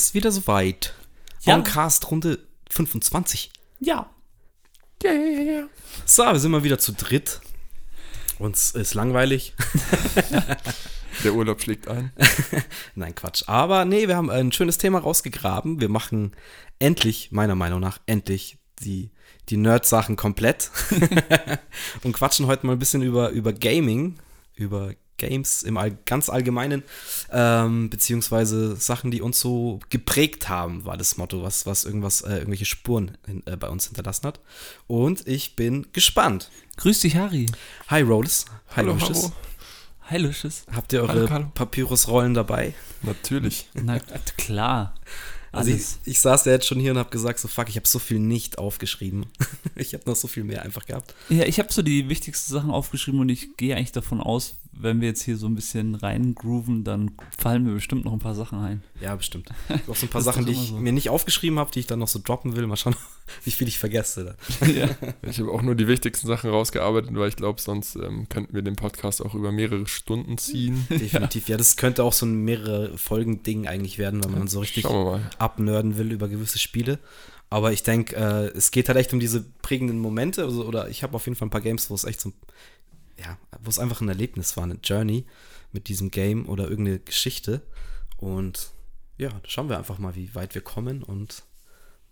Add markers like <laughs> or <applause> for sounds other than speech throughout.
ist wieder soweit. Ja. Oncast Runde 25. Ja. So, wir sind mal wieder zu dritt. Uns ist langweilig. <laughs> Der Urlaub schlägt ein. <laughs> Nein, Quatsch. Aber nee, wir haben ein schönes Thema rausgegraben. Wir machen endlich, meiner Meinung nach, endlich die, die Nerd-Sachen komplett. <laughs> und quatschen heute mal ein bisschen über, über Gaming, über Games im All ganz Allgemeinen, ähm, beziehungsweise Sachen, die uns so geprägt haben, war das Motto, was, was irgendwas, äh, irgendwelche Spuren in, äh, bei uns hinterlassen hat. Und ich bin gespannt. Grüß dich, Harry. Hi Rolls. Hi Hallo, Lucius. hallo. Hi, Lucius. Habt ihr eure. Papyrusrollen dabei? Natürlich. Na klar. Also ich, ich saß ja jetzt schon hier und habe gesagt, so fuck, ich habe so viel nicht aufgeschrieben. <laughs> ich habe noch so viel mehr einfach gehabt. Ja, ich habe so die wichtigsten Sachen aufgeschrieben und ich gehe eigentlich davon aus, wenn wir jetzt hier so ein bisschen reingrooven, dann fallen mir bestimmt noch ein paar Sachen ein. Ja, bestimmt. <laughs> Auch so ein paar Sachen, die ich so. mir nicht aufgeschrieben habe, die ich dann noch so droppen will. Mal schauen, <laughs> wie viel ich vergesse. Dann. <laughs> ja. Ich habe auch nur die wichtigsten Sachen rausgearbeitet, weil ich glaube, sonst ähm, könnten wir den Podcast auch über mehrere Stunden ziehen. Definitiv. Ja. das könnte auch so ein mehrere Folgen-Ding eigentlich werden, wenn man so richtig abnörden will über gewisse Spiele. Aber ich denke, äh, es geht halt echt um diese prägenden Momente. Also, oder ich habe auf jeden Fall ein paar Games, wo es echt so, ja, wo es einfach ein Erlebnis war, eine Journey mit diesem Game oder irgendeine Geschichte. Und ja, schauen wir einfach mal, wie weit wir kommen und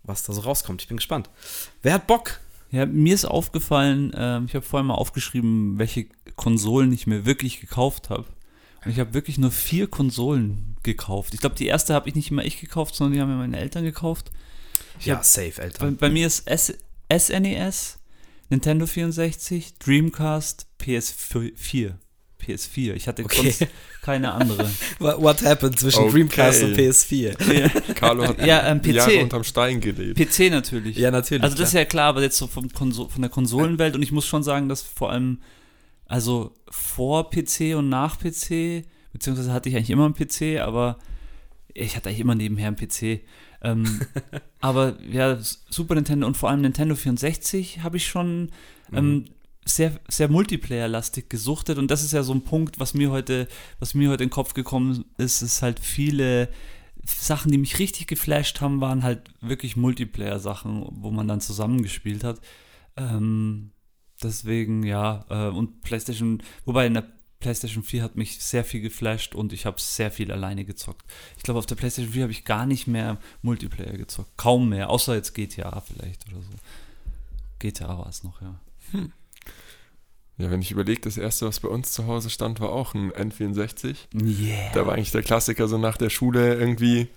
was da so rauskommt. Ich bin gespannt. Wer hat Bock? Ja, mir ist aufgefallen, ähm, ich habe vorhin mal aufgeschrieben, welche Konsolen ich mir wirklich gekauft habe. Und ich habe wirklich nur vier Konsolen gekauft. Ich glaube, die erste habe ich nicht immer ich gekauft, sondern die haben mir meine Eltern gekauft. Ich ja, hab- safe, Bei, Alter. bei mir ist S SNES, Nintendo 64, Dreamcast, PS4. PS4. Ich hatte Okay. sonst keine andere. <laughs> What, happened zwischen Okay. Dreamcast und PS4? Carlo hat Ja, ähm, PC. Jahre unterm Stein gelebt. PC natürlich. Ja, natürlich. Also das ist klar. ja klar, aber jetzt so vom Konso von der Konsolenwelt und ich muss schon sagen, dass vor allem, also vor PC und nach PC, beziehungsweise hatte ich eigentlich immer einen PC, aber ich hatte eigentlich immer nebenher einen PC. Ähm, <laughs> aber ja, Super Nintendo und vor allem Nintendo 64 habe ich schon ähm, sehr, sehr Multiplayer-lastig gesuchtet und das ist ja so ein Punkt, was mir heute, was mir heute in den Kopf gekommen ist, ist halt viele Sachen, die mich richtig geflasht haben, waren halt wirklich Multiplayer-Sachen, wo man dann zusammengespielt hat. Ähm, deswegen, ja, äh, und PlayStation, wobei in der PlayStation 4 hat mich sehr viel geflasht und ich habe sehr viel alleine gezockt. Ich glaube, auf der PlayStation 4 habe ich gar nicht mehr Multiplayer gezockt. Kaum mehr, außer jetzt GTA vielleicht oder so. GTA war es noch, ja. Ja, wenn ich überlege, das erste, was bei uns zu Hause stand, war auch ein N64. Yeah. Da war eigentlich der Klassiker, so nach der Schule irgendwie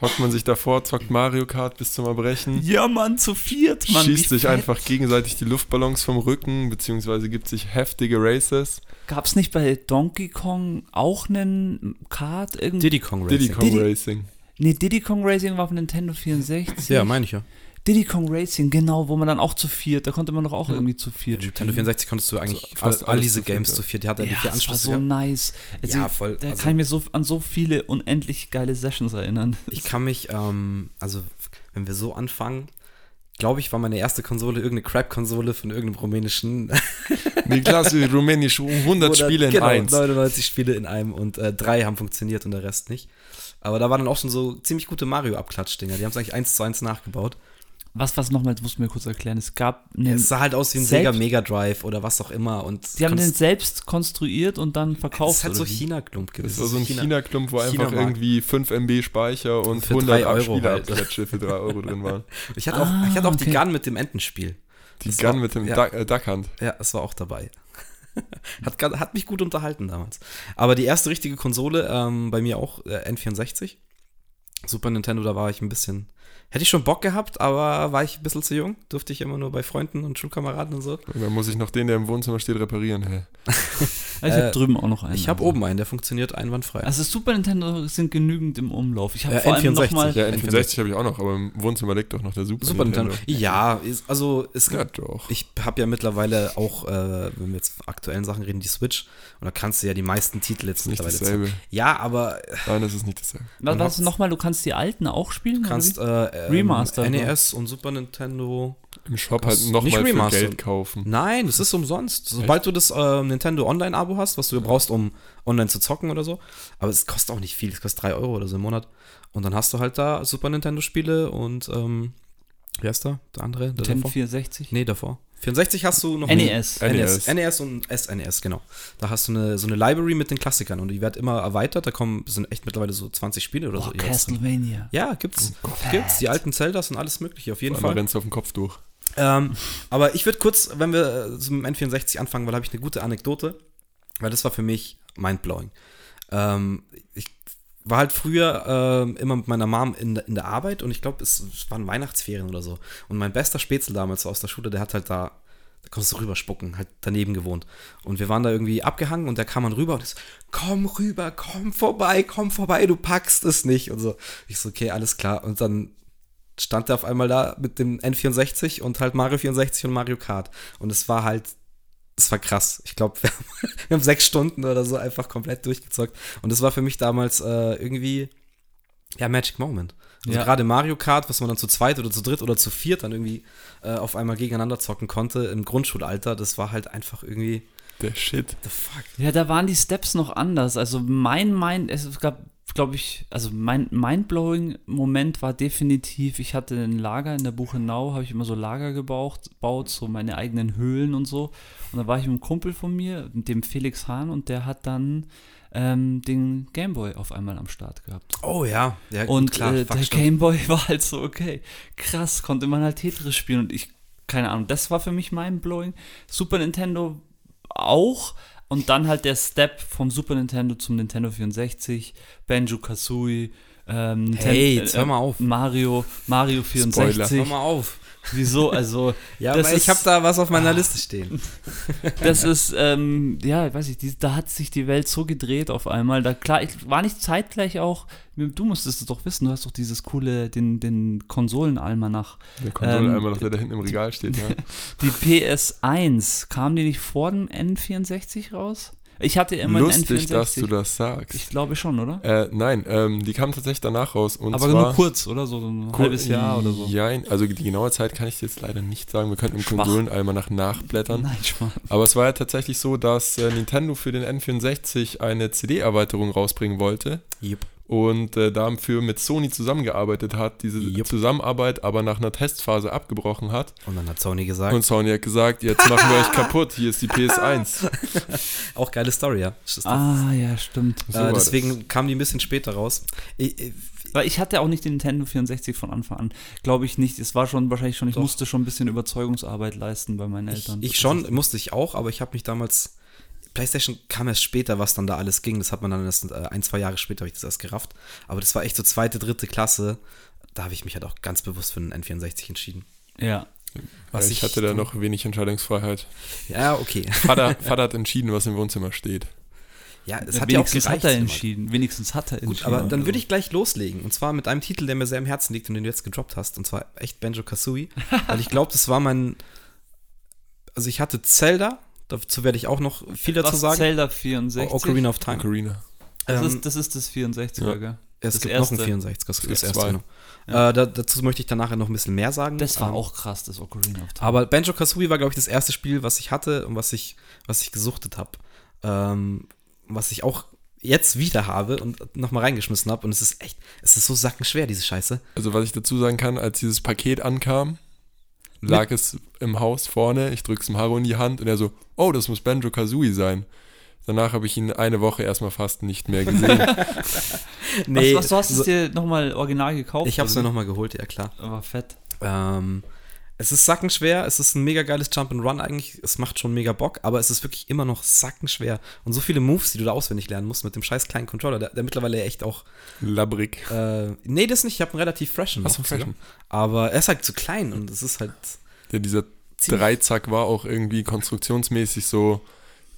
hockt man sich davor, zockt Mario Kart bis zum Erbrechen. Ja, Mann, zu viert, Mann. schießt sich fett. einfach gegenseitig die Luftballons vom Rücken, beziehungsweise gibt sich heftige Races. Gab's nicht bei Donkey Kong auch einen Kart irgendwie? Diddy Kong Racing. Diddy Kong Diddy- Racing. Nee, Diddy Kong Racing war von Nintendo 64. Ja, meine ich ja. Diddy Kong Racing, genau, wo man dann auch zu viert, da konnte man doch auch irgendwie zu viert Nintendo 64 konntest du eigentlich Also fast all, diese zu Games ja. zu viert. Die hat ja, die Ja, vier das war Anschlüsse. so gehabt. nice. Also, Ja, voll. Da Also- kann ich mir so an so viele unendlich geile Sessions erinnern. Ich kann mich, ähm, also wenn wir so anfangen, glaube ich, war meine erste Konsole irgendeine Crap-Konsole von irgendeinem rumänischen. <laughs> Nee, klasse, rumänisch, 100 Oder- Spiele in genau, eins. 99 Spiele in einem und äh, drei haben funktioniert und der Rest nicht. Aber da waren dann auch schon so ziemlich gute Mario-Abklatsch-Dinger. Die haben es eigentlich eins zu eins nachgebaut. Was, was nochmal, das musst du mir kurz erklären. Es gab einen, Es sah halt aus wie ein Sega Mega Drive oder was auch immer. Und die haben den selbst konstruiert und dann das verkauft. ist halt oder so wie? China-Klump gewesen. Das war so ein China- China-Klump, wo einfach irgendwie 5 MB Speicher und Für 100 drei Euro Spielerabklatsche für 3 <laughs> Euro drin waren. Ich hatte auch, Ah, ich hatte auch okay. die Gun mit dem Entenspiel. Die Das Gun war- mit dem äh, Duckhand. Ja, es war auch dabei. <laughs> hat, hat mich gut unterhalten damals. Aber die erste richtige Konsole, ähm, bei mir auch äh, N64. Super Nintendo, da war ich ein bisschen. Hätte ich schon Bock gehabt, aber war ich ein bisschen zu jung. Durfte ich immer nur bei Freunden und Schulkameraden und so. Und dann muss ich noch den, der im Wohnzimmer steht, reparieren. Hä? <laughs> Ich habe Äh, drüben auch noch einen. Ich habe also. oben einen, der funktioniert einwandfrei. Also Super Nintendo sind genügend im Umlauf. Ich habe Äh, vor allem N64. nochmal. Ja, N64. N64 habe ich auch noch, aber im Wohnzimmer liegt doch noch der Super, Super Nintendo. Ja, ist, also es Ja, gibt. doch. Ich habe ja mittlerweile auch, äh, wenn wir jetzt von aktuellen Sachen reden, die Switch. Und da kannst du ja die meisten Titel jetzt nicht mittlerweile dasselbe. Ja, aber Nein, das ist nicht dasselbe. Was, was nochmal, du kannst die alten auch spielen? Du kannst äh, ähm, Remastered, NES und Super Nintendo Im Shop halt nochmal nicht für. Geld kaufen. Nein, es ist umsonst. Sobald du das äh, Nintendo Online-Abo hast, was du brauchst, um online zu zocken oder so. Aber es kostet auch nicht viel, es kostet 3 Euro oder so im Monat. Und dann hast du halt da Super Nintendo-Spiele und ähm, wie heißt der? Der andere? Der Nintendo davor? 64? Nee, davor. 64 hast du noch NES. nie. NES. NES. NES und SNES, genau. Da hast du eine, so eine Library mit den Klassikern und die wird immer erweitert. Da kommen, sind echt mittlerweile so 20 Spiele oder Oh, so. Castlevania. Ja, gibt's. Oh Gibt's. Die alten Zeldas und alles Mögliche, auf jeden Einmal Fall. rennst du auf den Kopf durch. Ähm, aber ich würde kurz, wenn wir äh, zum N64 anfangen, weil da habe ich eine gute Anekdote, weil das war für mich mindblowing. Ähm, ich war halt früher ähm, immer mit meiner Mom in, der- in der Arbeit und ich glaube, es, es waren Weihnachtsferien oder so. Und mein bester Spätzle damals aus der Schule, der hat halt da, da kommst du rüber spucken, halt daneben gewohnt. Und wir waren da irgendwie abgehangen und der kam dann rüber und ist, komm rüber, komm vorbei, komm vorbei, du packst es nicht. Und so. Ich so, okay, alles klar. Und dann stand er auf einmal da mit dem N64 und halt Mario 64 und Mario Kart. Und es war halt, es war krass. Ich glaube, <laughs> wir, haben- wir haben sechs Stunden oder so einfach komplett durchgezockt. Und es war für mich damals äh, irgendwie, ja, Magic Moment. Also Ja. gerade Mario Kart, was man dann zu zweit oder zu dritt oder zu viert dann irgendwie äh, auf einmal gegeneinander zocken konnte im Grundschulalter, das war halt einfach irgendwie, Der Shit. the fuck. Ja, da waren die Steps noch anders. Also mein Mind, es gab, glaube ich, also mein mindblowing Moment war definitiv, ich hatte ein Lager in der Buchenau, habe ich immer so Lager gebaut, baut, so meine eigenen Höhlen und so. Und da war ich mit einem Kumpel von mir, mit dem Felix Hahn, und der hat dann ähm, den Gameboy auf einmal am Start gehabt. Oh ja, ja Und klar, äh, der. Gameboy <laughs> war halt so, okay, krass, konnte man halt Tetris spielen und ich, keine Ahnung, das war für mich mindblowing. Super Nintendo auch. Und dann halt der Step vom Super Nintendo zum Nintendo 64, Banjo Kazooie, ähm, Hey, jetzt äh, hör mal auf. Mario, Mario 64. Hör mal auf. Wieso? Also, <laughs> Ja, Das aber ich ist- habe da was auf meiner Liste stehen. <laughs> das ist, ähm, ja, weiß ich, die, da hat sich die Welt so gedreht auf einmal. Da klar, ich war nicht zeitgleich auch, du musstest es doch wissen, du hast doch dieses coole, den, den Konsolenalmanach. Der Konsole Ähm, einmal noch, der da hinten im Regal steht, ja. <laughs> Die PS1, kam die nicht vor dem N64 raus? Ich hatte immer Lustig, einen N64. dass du das Ich sagst. glaube schon, oder? Äh, nein, ähm, die kam tatsächlich danach raus. Und Aber zwar, nur kurz, oder? So ein Kur- halbes Jahr oder so. Jein, also die genaue Zeit kann ich dir jetzt leider nicht sagen. Wir könnten im Schwach. Konsolenalmanach nachblättern. Nein, Schmarrn. Aber es war ja tatsächlich so, dass äh, Nintendo für den N64 eine CD-Erweiterung rausbringen wollte Jupp. Und äh, dafür mit Sony zusammengearbeitet hat, diese Jupp. Zusammenarbeit aber nach einer Testphase abgebrochen hat. Und dann hat Sony gesagt, Und Sony hat gesagt, jetzt machen wir euch <laughs> kaputt, hier ist die PS1. <laughs> auch geile Story, ja. Das Ah, ja, stimmt. So äh, deswegen kam die ein bisschen später raus. Ich, ich, Weil ich hatte auch nicht den Nintendo 64 von Anfang an. Glaube ich nicht. Es war schon wahrscheinlich schon, ich Doch. musste schon ein bisschen Überzeugungsarbeit leisten bei meinen ich, Eltern. ich schon, musste ich auch, aber ich habe mich damals. PlayStation kam erst später, was dann da alles ging. Das hat man dann erst äh, ein, zwei Jahre später, habe ich das erst gerafft. Aber das war echt so zweite, dritte Klasse. Da habe ich mich halt auch ganz bewusst für den N64 entschieden. Ja. Was ich ich- hatte da noch wenig Entscheidungsfreiheit. Ja, okay. <laughs> Vater, Vater hat entschieden, was im Wohnzimmer steht. Ja, es hat ja auch Wenigstens gereicht. hat er immer. entschieden. Wenigstens hat er Gut, entschieden. aber dann würde ich gleich loslegen. Und zwar mit einem Titel, der mir sehr im Herzen liegt und den du jetzt gedroppt hast. Und zwar echt Banjo Kazooie. <laughs> weil ich glaube, das war mein. Also ich hatte Zelda. Dazu werde ich auch noch viel dazu Was, sagen. Zelda 64. Ocarina of Time. Ocarina. Das, Ähm, ist, das ist das 64er, Ja. gell? es das gibt noch ein erste. 64, das, Es das gibt erste. Genau. Ja. Äh, da, dazu möchte ich dann nachher noch ein bisschen mehr sagen. Das war Ähm, auch krass, das Ocarina of Time. Aber Banjo Kazooie war, glaube ich, das erste Spiel, was ich hatte und was ich, was ich gesuchtet habe. Ähm, was ich auch jetzt wieder habe und nochmal reingeschmissen habe. Und es ist echt, es ist so sackenschwer, diese Scheiße. Also was ich dazu sagen kann, als dieses Paket ankam, lag es im Haus vorne, ich drück's dem Haro in die Hand und er so, oh, das muss Banjo Kazooie sein. Danach habe ich ihn eine Woche erstmal fast nicht mehr gesehen. <laughs> was, was, du hast es dir nochmal original gekauft? ich habe es mir oder nochmal geholt, ja klar. Aber fett. Ähm, es ist sackenschwer, es ist ein mega geiles Jump'n'Run eigentlich, es macht schon mega Bock, aber es ist wirklich immer noch sackenschwer. Und so viele Moves, die du da auswendig lernen musst mit dem scheiß kleinen Controller, der, der mittlerweile echt auch. Labbrig. Äh, nee, das nicht, ich habe einen relativ freshen. Noch freshen? Aber er ist halt zu klein und es ist halt. Der, dieser Dreizack war auch irgendwie konstruktionsmäßig so.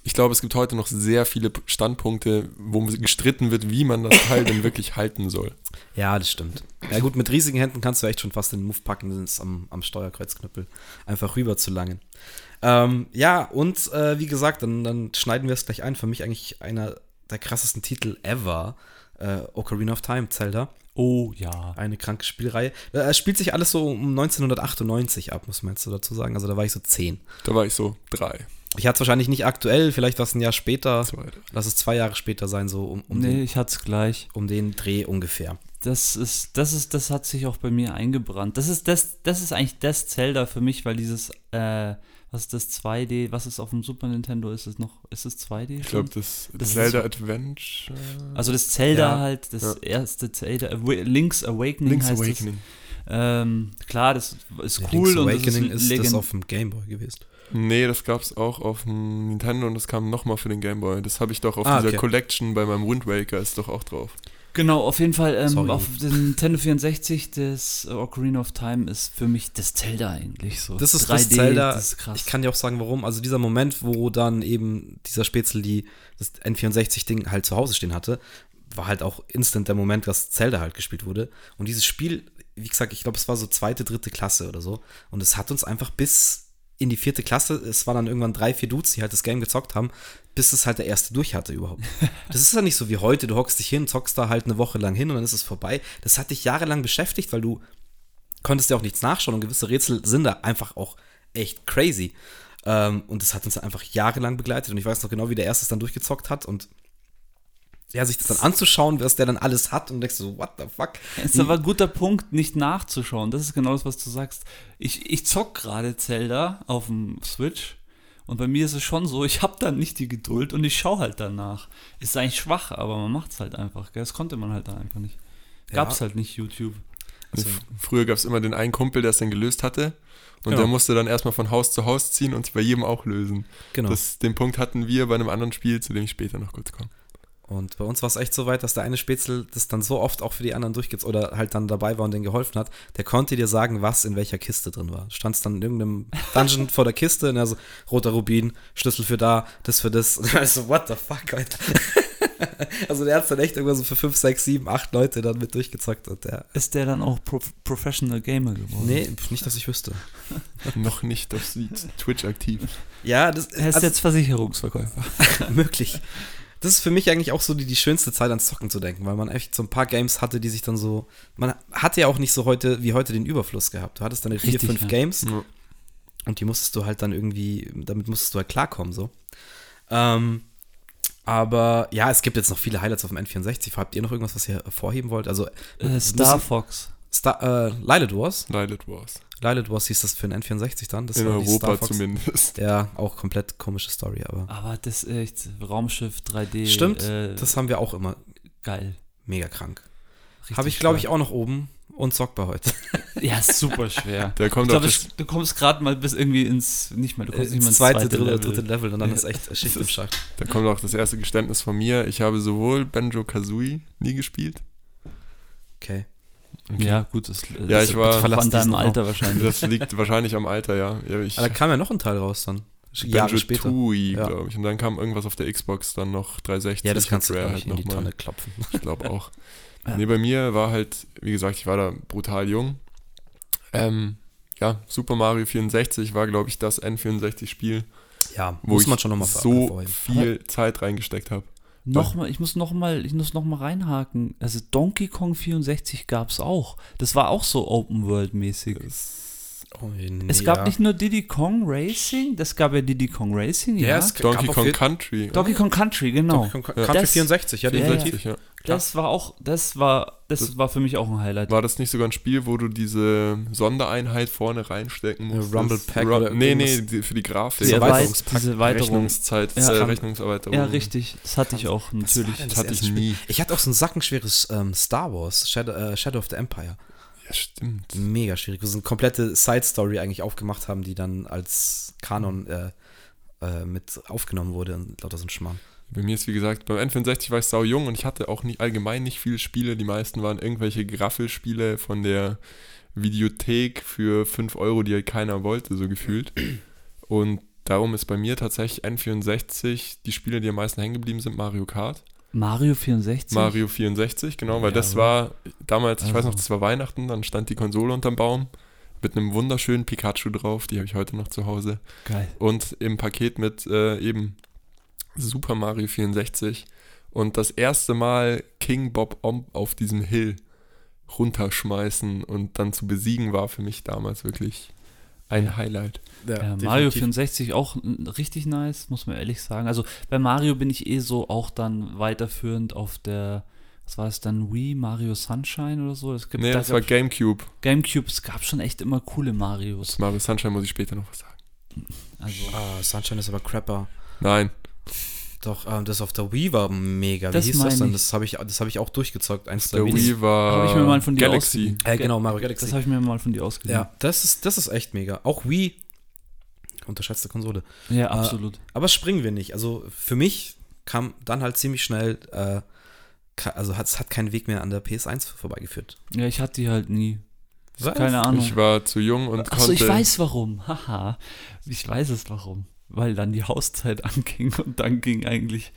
Ich glaube, es gibt heute noch sehr viele Standpunkte, wo gestritten wird, wie man das Teil denn wirklich <laughs> halten soll. Ja, das stimmt. Ja, gut, mit riesigen Händen kannst du echt schon fast den Move packen, das ist am, am Steuerkreuzknüppel einfach rüber zu langen. Ähm, ja, und äh, wie gesagt, dann, dann schneiden wir es gleich ein. Für mich eigentlich einer der krassesten Titel ever. Äh, Ocarina of Time, Zelda. Oh ja. Eine kranke Spielreihe. Äh, Es spielt sich alles so um 1998 ab, muss man jetzt so dazu sagen. Also da war ich so 10. Da war ich so drei, Ich hatte es wahrscheinlich nicht aktuell, vielleicht war es ein Jahr später. zwei. Lass es zwei Jahre später sein, so um, um, nee, den, ich hatte es gleich. um den Dreh ungefähr. Das ist, das ist, das hat sich auch bei mir eingebrannt. Das ist, das, das ist eigentlich das Zelda für mich, weil dieses, äh, was ist das 2D, was ist auf dem Super Nintendo, ist es noch, ist es 2D? Ich glaube, das, Das Zelda Adventure. Also das Zelda Ja, halt, das ja. erste Zelda, Link's Awakening Link's heißt Awakening. es. Ähm, klar, das ist cool Link's und Awakening das ist, ist, das auf dem Gameboy gewesen. Nee, das gab es auch auf dem Nintendo und das kam nochmal für den Game Boy. Das habe ich doch auf Ah, dieser okay. Collection bei meinem Wind Waker ist doch auch drauf. Genau, auf jeden Fall ähm, auf dem Nintendo 64 das Ocarina of Time ist für mich das Zelda eigentlich so. Das ist das Zelda. das ist krass. Ich kann dir auch sagen, warum. Also dieser Moment, wo dann eben dieser Spätzle die das N64-Ding halt zu Hause stehen hatte, war halt auch instant der Moment, dass Zelda halt gespielt wurde. Und dieses Spiel, wie gesagt, ich glaube, es war so zweite, dritte Klasse oder so. Und es hat uns einfach bis in die vierte Klasse, es waren dann irgendwann drei, vier Dudes, die halt das Game gezockt haben, bis es halt der erste durch hatte überhaupt. <laughs> Das ist ja nicht so wie heute, du hockst dich hin, zockst da halt eine Woche lang hin und dann ist es vorbei. Das hat dich jahrelang beschäftigt, weil du konntest ja auch nichts nachschauen und gewisse Rätsel sind da einfach auch echt crazy. Ähm, und das hat uns einfach jahrelang begleitet und ich weiß noch genau, wie der erste es dann durchgezockt hat und ja, sich das dann anzuschauen, was der dann alles hat und denkst so, what the fuck? Es ist aber ein guter Punkt, nicht nachzuschauen. Das ist genau das, was du sagst. Ich, ich zock gerade Zelda auf dem Switch und bei mir ist es schon so, ich habe dann nicht die Geduld und ich schaue halt danach. Ist eigentlich schwach, aber man macht es halt einfach. Gell? Das konnte man halt da einfach nicht. Gab's Ja. halt nicht YouTube. Also- Früher gab es immer den einen Kumpel, der es dann gelöst hatte. Und Genau. der musste dann erstmal von Haus zu Haus ziehen und es bei jedem auch lösen. Genau. Das, den Punkt hatten wir bei einem anderen Spiel, zu dem ich später noch kurz komme. Und bei uns war es echt so weit, dass der eine Spätzle das dann so oft auch für die anderen durchgeht oder halt dann dabei war und denen geholfen hat, der konnte dir sagen, was in welcher Kiste drin war. Du standst dann in irgendeinem Dungeon <laughs> vor der Kiste und er so, roter Rubin, Schlüssel für da, das für das. Und er so, what the fuck, Alter. <laughs> also der hat dann echt irgendwann so für 5, 6, 7, 8 Leute dann mit durchgezockt und der. Ist der dann auch Pro Professional Gamer geworden? Nee, nicht, dass ich wüsste. <laughs> noch nicht auf Twitch aktiv. Ja, das Er ist also, jetzt Versicherungsverkäufer. möglich. Das ist für mich eigentlich auch so die, die schönste Zeit ans Zocken zu denken, weil man echt so ein paar Games hatte, die sich dann so. Man hatte ja auch nicht so heute wie heute den Überfluss gehabt. Du hattest deine vier, Richtig, fünf ja. Games Ja. und die musstest du halt dann irgendwie, damit musstest du halt klarkommen, so. Ähm, aber ja, es gibt jetzt noch viele Highlights auf dem N64. Habt ihr noch irgendwas, was ihr hervorheben wollt? Also, Äh, Star müssen- Fox. Star, äh, Lilith Wars. Lilith Wars. Lilith Wars hieß das für den N64 dann. Das In war die Europa Star Fox. zumindest. Ja, auch komplett komische Story, aber. Aber das ist echt Raumschiff 3D. Stimmt, Äh, das haben wir auch immer geil. mega krank. Richtig Habe ich, glaube ich, auch noch oben und zockbar heute. <laughs> Ja, super schwer. Der Ich kommt auf glaube, das, du kommst gerade mal bis irgendwie ins, nicht mal, du kommst nicht mal Ins ins zweite, zweite, dritte, Level. dritte Level und dann Ja. ist echt Schicht im Schacht. da kommt auch das erste Geständnis von mir. Ich habe sowohl Banjo Kazooie nie gespielt. Okay. Ja, gut, das, Ja, das ich war- verlass deinem Alter wahrscheinlich. Das liegt wahrscheinlich am Alter, ja. ja ich, Aber da kam ja noch ein Teil raus dann. Jahre später. Tooie, Ja. glaube ich. Und dann kam irgendwas auf der Xbox, dann noch 360. Ja, das kannst du, Rare glaube ich, in die noch mal. Tonne klopfen. Ich glaube auch. <laughs> Ja. Nee, bei mir war halt, wie gesagt, ich war da brutal jung. Ähm, ja, Super Mario 64 war, glaube ich, das N64-Spiel, Ja, wo muss ich man schon nochmal so viel Zeit reingesteckt habe. Noch mal, ich muss noch mal, ich muss noch mal reinhaken. Also Donkey Kong 64 gab es auch. Das war auch so Open World mäßig. Oh, nee, Es gab ja. nicht nur Diddy Kong Racing, das gab ja Diddy Kong Racing, ja. Ja, es Donkey Kong Country. Donkey Kong Country, genau. Donkey Kong Ja. Country Das- 64, ja, Ja, ja. definitiv. 64, ja. Das war auch, das war, das, Das- war für mich auch ein Highlight. War das nicht sogar ein Spiel, wo du diese Sondereinheit vorne reinstecken musst? Rumble Pack oder Nee, nee, die, für die Grafik. Die Erweiterungs- Erweiterungs diese Erweiterung. Rechnungszeit, Ja. äh, Rechnungserweiterung. Ja, richtig. Das hatte ich auch natürlich. Das Das hatte ich nie. Ich hatte auch so ein sackenschweres ähm, Star Wars, Shadow, äh, Shadow of the Empire. Ja, stimmt. Mega schwierig. Wo sie eine komplette Side-Story eigentlich aufgemacht haben, die dann als Kanon äh, äh, mit aufgenommen wurde und lauter so ein Schmarrn. Bei mir ist, wie gesagt, beim N64 war ich sau jung und ich hatte auch nicht, allgemein nicht viele Spiele. Die meisten waren irgendwelche Graffelspiele von der Videothek für 5 Euro, die halt keiner wollte, so gefühlt. Und darum ist bei mir tatsächlich N64 die Spiele, die am meisten hängen geblieben sind, Mario Kart. Mario 64? Mario 64, genau, weil Ja, das war damals, ich weiß noch, Also. das war Weihnachten, dann stand die Konsole unterm Baum mit einem wunderschönen Pikachu drauf, die habe ich heute noch zu Hause. Geil. Und im Paket mit äh, eben Super Mario 64 und das erste Mal King Bob Omb auf diesem Hill. runterschmeißen und dann zu besiegen war für mich damals wirklich ein Highlight. Ja, Mario 64 auch richtig nice, muss man ehrlich sagen. Also bei Mario bin ich eh so auch dann weiterführend auf der, was war es dann, Wii, Mario Sunshine oder so? Es gibt, nee, da das war Gamecube. Gamecube, es gab schon echt immer coole Marios. Mario Sunshine muss ich später noch was sagen. Also, ah, Sunshine ist aber crapper. Nein. Doch, ähm, das auf der Wii war mega. Wie das hieß das denn? Das habe ich, hab ich auch durchgezockt. Eins der Wii war habe ich mir mal von dir Galaxy. Äh, genau, Mario Galaxy. Das habe ich mir mal von dir ausgeliehen. Ja, das ist, das ist echt mega. Auch Wii, unterschätzte Konsole. Ja, äh, absolut. Äh, aber springen wir nicht. Also für mich kam dann halt ziemlich schnell, äh, also hat, es hat keinen Weg mehr an der PS1 vorbeigeführt. Ja, ich hatte die halt nie. Keine Ahnung. Ich war zu jung und Achso, ich weiß warum. <laughs> Haha. Ich weiß es warum weil dann die Hauszeit <laughs> anging und dann ging eigentlich,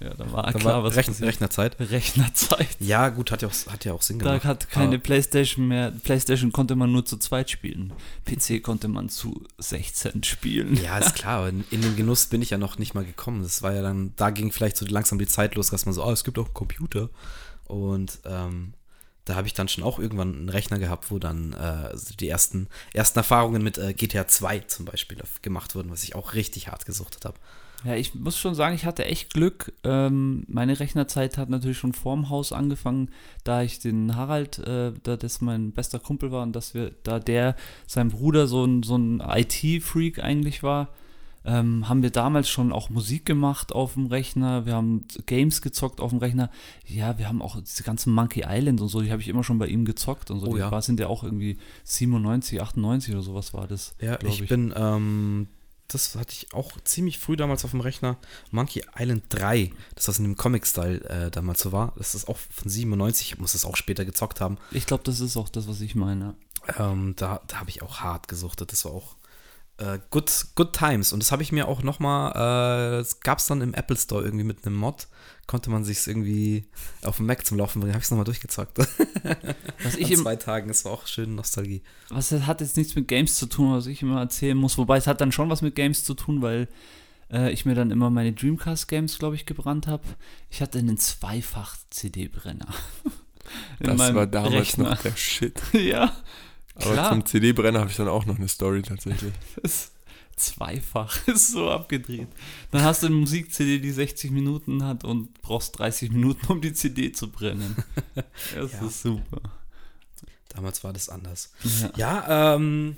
ja, da war da klar, war was Rechn passiert. Rechnerzeit. Rechnerzeit. Ja, gut, hat ja auch, hat ja auch Sinn gemacht. Da hat keine Playstation mehr, Playstation konnte man nur zu zweit spielen. PC konnte man zu 16 spielen. Ja, ist <laughs> klar, in, in den Genuss bin ich ja noch nicht mal gekommen. Das war ja dann, da ging vielleicht so langsam die Zeit los, dass man so, oh, es gibt auch einen Computer. Und ähm, da habe ich dann schon auch irgendwann einen Rechner gehabt, wo dann äh, die ersten, ersten Erfahrungen mit äh, GTA 2 zum Beispiel gemacht wurden, was ich auch richtig hart gesuchtet habe. Ja, ich muss schon sagen, ich hatte echt Glück. Ähm, meine Rechnerzeit hat natürlich schon vorm Haus angefangen, da ich den Harald, äh, da das mein bester Kumpel war und dass wir, da der, sein Bruder so ein, so ein IT-Freak eigentlich war, ähm, haben wir damals schon auch Musik gemacht auf dem Rechner, wir haben Games gezockt auf dem Rechner. Ja, wir haben auch diese ganzen Monkey Island und so, die habe ich immer schon bei ihm gezockt und so. Oh, die ja. war, sind ja auch irgendwie 97, 98 oder sowas war das. Ja, ich, ich, bin, ähm, das hatte ich auch ziemlich früh damals auf dem Rechner. Monkey Island 3, das was in dem Comic-Style äh, damals so war. Das ist auch von 97, ich muss das auch später gezockt haben. Ich glaube, das ist auch das, was ich meine. Ähm, da da habe ich auch hart gesuchtet. Das war auch äh, good, good Times. Und das habe ich mir auch nochmal, äh, das gab es dann im Apple Store irgendwie mit einem Mod, konnte man sich irgendwie auf dem Mac zum Laufen bringen. Habe ich es nochmal durchgezockt. <laughs> Was ich in zwei Tagen, das war auch schön Nostalgie. Was hat jetzt nichts mit Games zu tun, was ich immer erzählen muss. Wobei es hat dann schon was mit Games zu tun, weil äh, ich mir dann immer meine Dreamcast-Games, glaube ich, gebrannt habe. Ich hatte einen Zweifach-CD-Brenner. <laughs> das war damals Rechner. noch der Shit. <laughs> ja. Aber Klar. zum CD-Brenner habe ich dann auch noch eine Story tatsächlich. <laughs> Das zweifach <laughs> ist so abgedreht. Dann hast du eine Musik-CD, die 60 Minuten hat und brauchst 30 Minuten, um die CD zu brennen. <laughs> Das ja. ist super. Damals war das anders. Ja, ja ähm,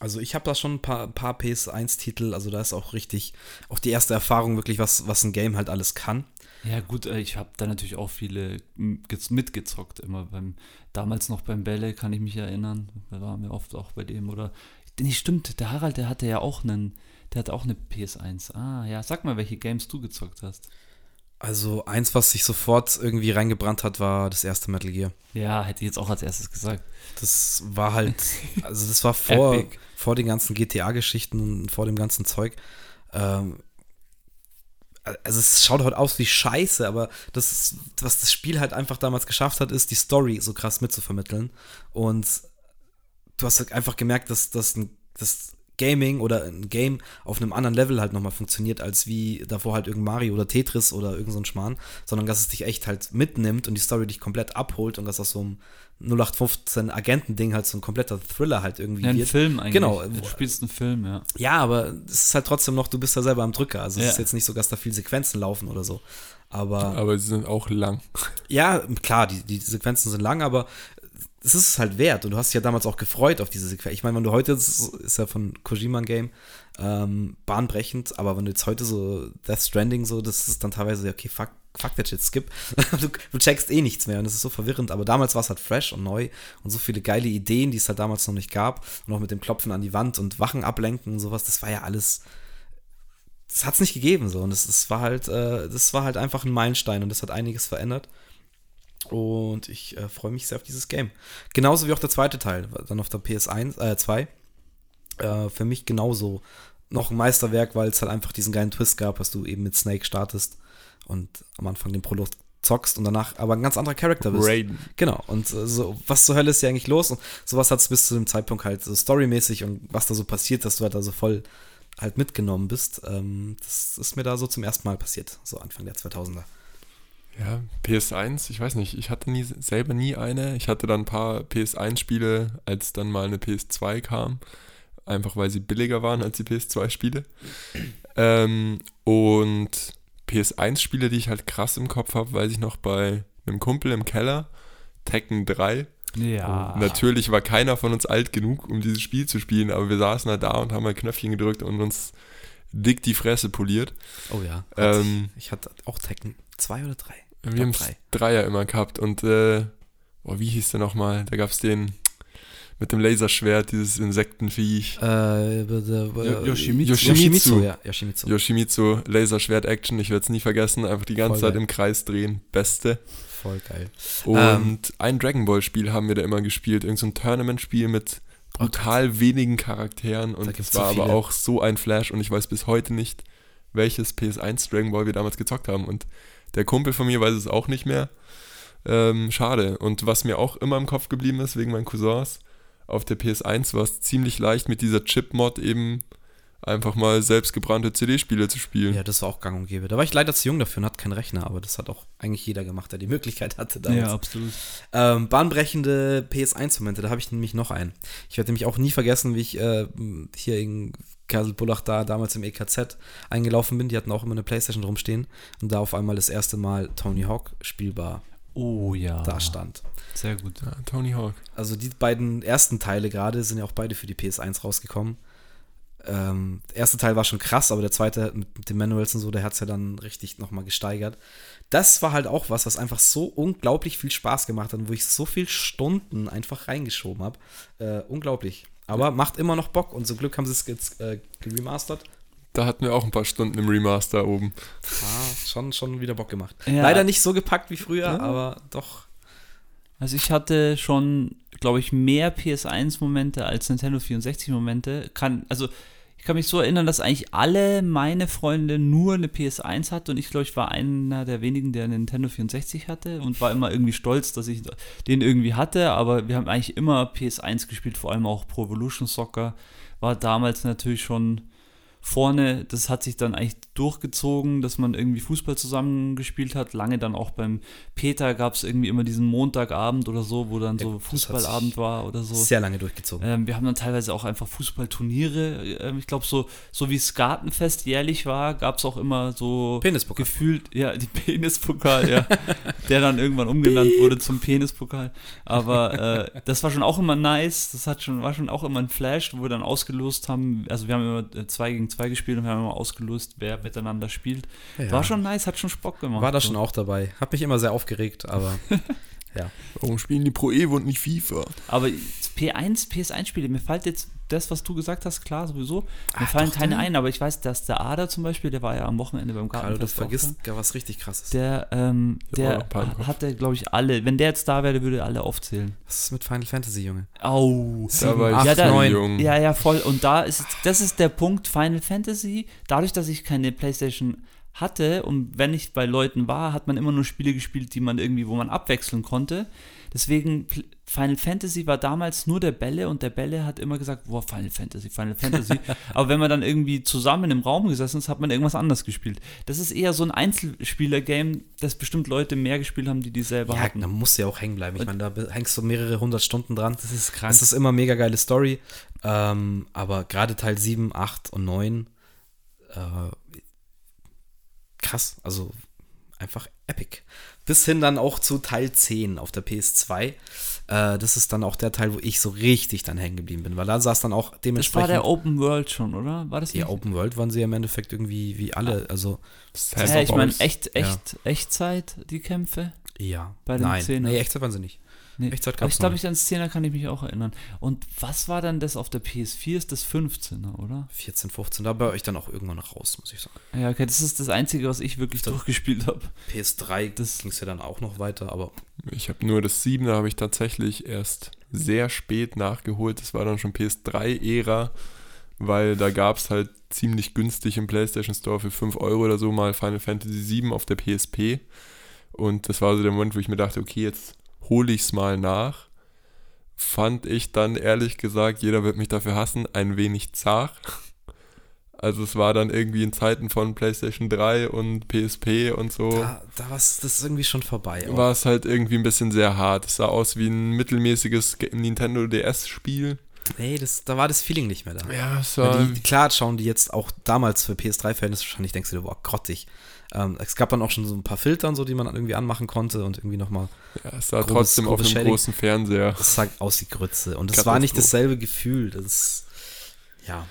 also ich habe da schon ein paar, paar PS1-Titel, also da ist auch richtig, auch die erste Erfahrung wirklich, was, was ein Game halt alles kann. Ja, gut, äh, ich habe da natürlich auch viele mitgezockt, immer beim, damals noch beim Bälle, kann ich mich erinnern. Da waren wir oft auch bei dem, oder? Nee, stimmt, der Harald, der hatte ja auch einen, der hatte auch eine PS1. Ah, ja, sag mal, welche Games du gezockt hast. Also eins, was sich sofort irgendwie reingebrannt hat, war das erste Metal Gear. Ja, hätte ich jetzt auch als erstes gesagt. Das war halt, <laughs> also das war vor, vor den ganzen GTA-Geschichten und vor dem ganzen Zeug. Ähm, also es schaut heute aus wie Scheiße, aber das was das Spiel halt einfach damals geschafft hat, ist die Story so krass mitzuvermitteln. Und du hast halt einfach gemerkt, dass das das Gaming oder ein Game auf einem anderen Level halt nochmal funktioniert, als wie davor halt irgendein Mario oder Tetris oder irgend so ein Schmarrn, sondern dass es dich echt halt mitnimmt und die Story dich komplett abholt und dass aus so einem 0815 Agenten-Ding halt so ein kompletter Thriller halt irgendwie ja, ein wird. Film eigentlich. Genau. Du spielst einen Film, ja. Ja, aber es ist halt trotzdem noch, du bist ja selber am Drücker. Also ja. es ist jetzt nicht so, dass da viele Sequenzen laufen oder so. Aber, aber sie sind auch lang. Ja, klar, die, die Sequenzen sind lang, aber es ist halt wert. Und du hast dich ja damals auch gefreut auf diese Sequenz. Ich meine, wenn du heute, das ist ja von Kojima ein Game, ähm, bahnbrechend, aber wenn du jetzt heute so Death Stranding so, das ist dann teilweise, okay, fuck, fuck that shit, skip. <laughs> du, du, checkst eh nichts mehr und das ist so verwirrend, aber damals war es halt fresh und neu und so viele geile Ideen, die es halt damals noch nicht gab und auch mit dem Klopfen an die Wand und Wachen ablenken und sowas, das war ja alles, das hat es nicht gegeben so und das war halt, äh, das war halt einfach ein Meilenstein und das hat einiges verändert. Und ich äh, freue mich sehr auf dieses Game. Genauso wie auch der zweite Teil, dann auf der PS1, äh, 2. Äh, für mich genauso noch ein Meisterwerk, weil es halt einfach diesen geilen Twist gab, dass du eben mit Snake startest und am Anfang den Prolog zockst und danach aber ein ganz anderer Charakter bist. Raiden. Genau. Und äh, so, was zur Hölle ist hier eigentlich los? Und sowas hat es bis zu dem Zeitpunkt halt so storymäßig und was da so passiert, dass du halt da so voll halt mitgenommen bist. Ähm, das ist mir da so zum ersten Mal passiert, so Anfang der 2000er. Ja, PS1, ich weiß nicht, ich hatte nie, selber nie eine. Ich hatte dann ein paar PS1-Spiele, als dann mal eine PS2 kam. Einfach weil sie billiger waren als die PS2-Spiele. Ähm, und PS1-Spiele, die ich halt krass im Kopf habe, weiß ich noch bei einem Kumpel im Keller, Tekken 3. Ja. Natürlich war keiner von uns alt genug, um dieses Spiel zu spielen, aber wir saßen halt da und haben halt Knöpfchen gedrückt und uns dick die Fresse poliert. Oh ja. Ähm, ich, ich hatte auch Tekken 2 oder 3. Wir haben drei. Dreier immer gehabt und äh, oh, wie hieß der nochmal? Da gab es den mit dem Laserschwert, dieses Insektenviech. Äh, Yoshimitsu. Yoshimitsu, ja. Yoshimitsu. Yoshimitsu, Laserschwert-Action, ich werde es nie vergessen, einfach die ganze Voll Zeit geil. im Kreis drehen, beste. Voll geil. Und Ähm. ein Dragon Ball Spiel haben wir da immer gespielt, irgend so ein Tournament-Spiel mit brutal wenigen Charakteren und es war so aber auch so ein Flash und ich weiß bis heute nicht, welches PS1 Dragon Ball wir damals gezockt haben und der Kumpel von mir weiß es auch nicht mehr. Ähm, schade. Und was mir auch immer im Kopf geblieben ist, wegen meinen Cousins, auf der PS1 war es ziemlich leicht mit dieser Chip-Mod eben einfach mal selbstgebrannte CD-Spiele zu spielen. Ja, das war auch gang und gäbe. Da war ich leider zu jung dafür und hatte keinen Rechner, aber das hat auch eigentlich jeder gemacht, der die Möglichkeit hatte damals. Ja, absolut. Ähm, bahnbrechende PS1-Momente, da habe ich nämlich noch einen. Ich werde nämlich auch nie vergessen, wie ich äh, hier in Kaselbullach da damals im EKZ eingelaufen bin. Die hatten auch immer eine Playstation rumstehen und da auf einmal das erste Mal Tony Hawk spielbar Oh ja. da stand. Sehr gut. Ja, Tony Hawk. Also die beiden ersten Teile gerade sind ja auch beide für die PS1 rausgekommen. Ähm, der erste Teil war schon krass, aber der zweite mit den Manuals und so, der hat es ja dann richtig nochmal gesteigert. Das war halt auch was, was einfach so unglaublich viel Spaß gemacht hat und wo ich so viel Stunden einfach reingeschoben habe. Äh, unglaublich. Aber macht immer noch Bock und zum Glück haben sie es jetzt äh, geremastert. Da hatten wir auch ein paar Stunden im Remaster oben. Ah, schon, schon wieder Bock gemacht. Ja. Leider nicht so gepackt wie früher, Ja. aber doch. Also ich hatte schon, glaube ich, mehr PS1-Momente als Nintendo 64-Momente. Kann, also ich kann mich so erinnern, dass eigentlich alle meine Freunde nur eine PS1 hatten und ich glaube, ich war einer der wenigen, der eine Nintendo 64 hatte und war immer irgendwie stolz, dass ich den irgendwie hatte, aber wir haben eigentlich immer PS1 gespielt, vor allem auch Pro Evolution Soccer. War damals natürlich schon vorne, das hat sich dann eigentlich durchgezogen, dass man irgendwie Fußball zusammengespielt hat. Lange dann auch beim Peter gab es irgendwie immer diesen Montagabend oder so, wo dann so das Fußballabend war oder so. Sehr lange durchgezogen. Ähm, wir haben dann teilweise auch einfach Fußballturniere. Ähm, ich glaube, so, so wie es Gartenfest jährlich war, gab es auch immer so Penispokal. gefühlt, ja, die Penispokal, ja, <laughs> der dann irgendwann umgenannt wurde zum Penispokal. Aber äh, das war schon auch immer nice. Das hat schon, war schon auch immer ein Flash, wo wir dann ausgelost haben. Also wir haben immer äh, zwei gegen zwei gespielt und wir haben immer ausgelost, wer miteinander spielt. Ja. War schon nice, hat schon Spock gemacht. War da so. schon auch dabei. Hat mich immer sehr aufgeregt, aber <laughs> Warum spielen die Pro Evo und nicht FIFA? Aber P1, PS1-Spiele, mir fällt jetzt das, was du gesagt hast, klar sowieso. Mir Ah, fallen keine ein, aber ich weiß, dass der Ada zum Beispiel, der war ja am Wochenende beim Carlo, du Gartenfest. auch vergisst gar was richtig krasses. Der, ähm, der hatte, glaube ich, alle. Wenn der jetzt da wäre, würde alle aufzählen. Was ist mit Final Fantasy, Junge? Au. Acht, ja, da, ja, ja, voll. Und da ist, es- das ist der Punkt Final Fantasy. Dadurch, dass ich keine Playstation hatte und wenn ich bei Leuten war, hat man immer nur Spiele gespielt, die man irgendwie, wo man abwechseln konnte. Deswegen, Final Fantasy war damals nur der Bälle und der Bälle hat immer gesagt, boah, Final Fantasy, Final Fantasy. <laughs> Aber wenn man dann irgendwie zusammen im Raum gesessen ist, hat man irgendwas anderes gespielt. Das ist eher so ein Einzelspieler-Game, das bestimmt Leute mehr gespielt haben, die die selber Ja, hatten. da musst du ja auch hängen bleiben. Ich meine, da hängst du mehrere hundert Stunden dran. Das ist krank. Es ist immer mega geile Story. Ähm, aber gerade Teil 7, 8 und 9, äh, krass. Also einfach epic. Bis hin dann auch zu Teil 10 auf der PS2. Äh, das ist dann auch der Teil, wo ich so richtig dann hängen geblieben bin, weil da saß dann auch das war dementsprechend. der Open World schon, oder? War das ja? Open World waren sie ja im Endeffekt irgendwie wie alle. Also, Sand Ja, ich meine, echt, echt, Echtzeit, die Kämpfe. ja. Bei den Nein, Zehner. nee, Echtzeit waren sie nicht. Nee. Echtzeit Aber gab's ich glaube, ich an Szene kann ich mich auch erinnern. Und was war dann das auf der PS4? Ist das 15er, oder? 14, 15, da war ich dann auch irgendwann noch raus, muss ich sagen. Ja, okay, das ist das Einzige, was ich wirklich Das- durchgespielt habe. PS3 Das- ging es ja dann auch noch weiter, aber Ich habe nur das 7er habe ich tatsächlich erst sehr spät nachgeholt. Das war dann schon PS3-Ära, weil da gab es halt ziemlich günstig im PlayStation Store für 5 Euro oder so mal Final Fantasy 7 auf der PSP. Und das war so der Moment, wo ich mir dachte, okay, jetzt hole ich es mal nach. Fand ich dann ehrlich gesagt, jeder wird mich dafür hassen, ein wenig zart. Also es war dann irgendwie in Zeiten von PlayStation 3 und PSP und so. Da, da war das ist irgendwie schon vorbei. auch. war es halt irgendwie ein bisschen sehr hart. Es sah aus wie ein mittelmäßiges Ge- Nintendo DS-Spiel. Nee, das, da war das Feeling nicht mehr da. Ja, es war. die, klar schauen die jetzt auch damals für PS3-Verhältnisse wahrscheinlich, denkst du dir, boah, grottig. Ähm, es gab dann auch schon so ein paar Filter und so, die man dann irgendwie anmachen konnte und irgendwie nochmal, ja, es sah grobes- trotzdem auf grobes einem Shading. großen Fernseher. das sah aus wie Grütze. Und das war nicht dasselbe Gefühl. Das, ja.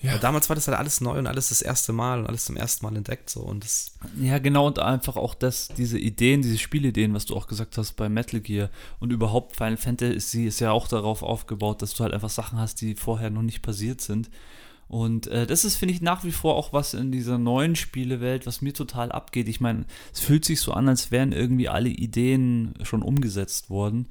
Ja. Damals war das halt alles neu und alles das erste Mal und alles zum ersten Mal entdeckt so und das, Ja, genau, und einfach auch das, diese Ideen, diese Spielideen, was du auch gesagt hast bei Metal Gear und überhaupt Final Fantasy ist ja auch darauf aufgebaut, dass du halt einfach Sachen hast, die vorher noch nicht passiert sind. Und äh, das ist, finde ich, nach wie vor auch was in dieser neuen Spielewelt, was mir total abgeht. Ich meine, es fühlt sich so an, als wären irgendwie alle Ideen schon umgesetzt worden.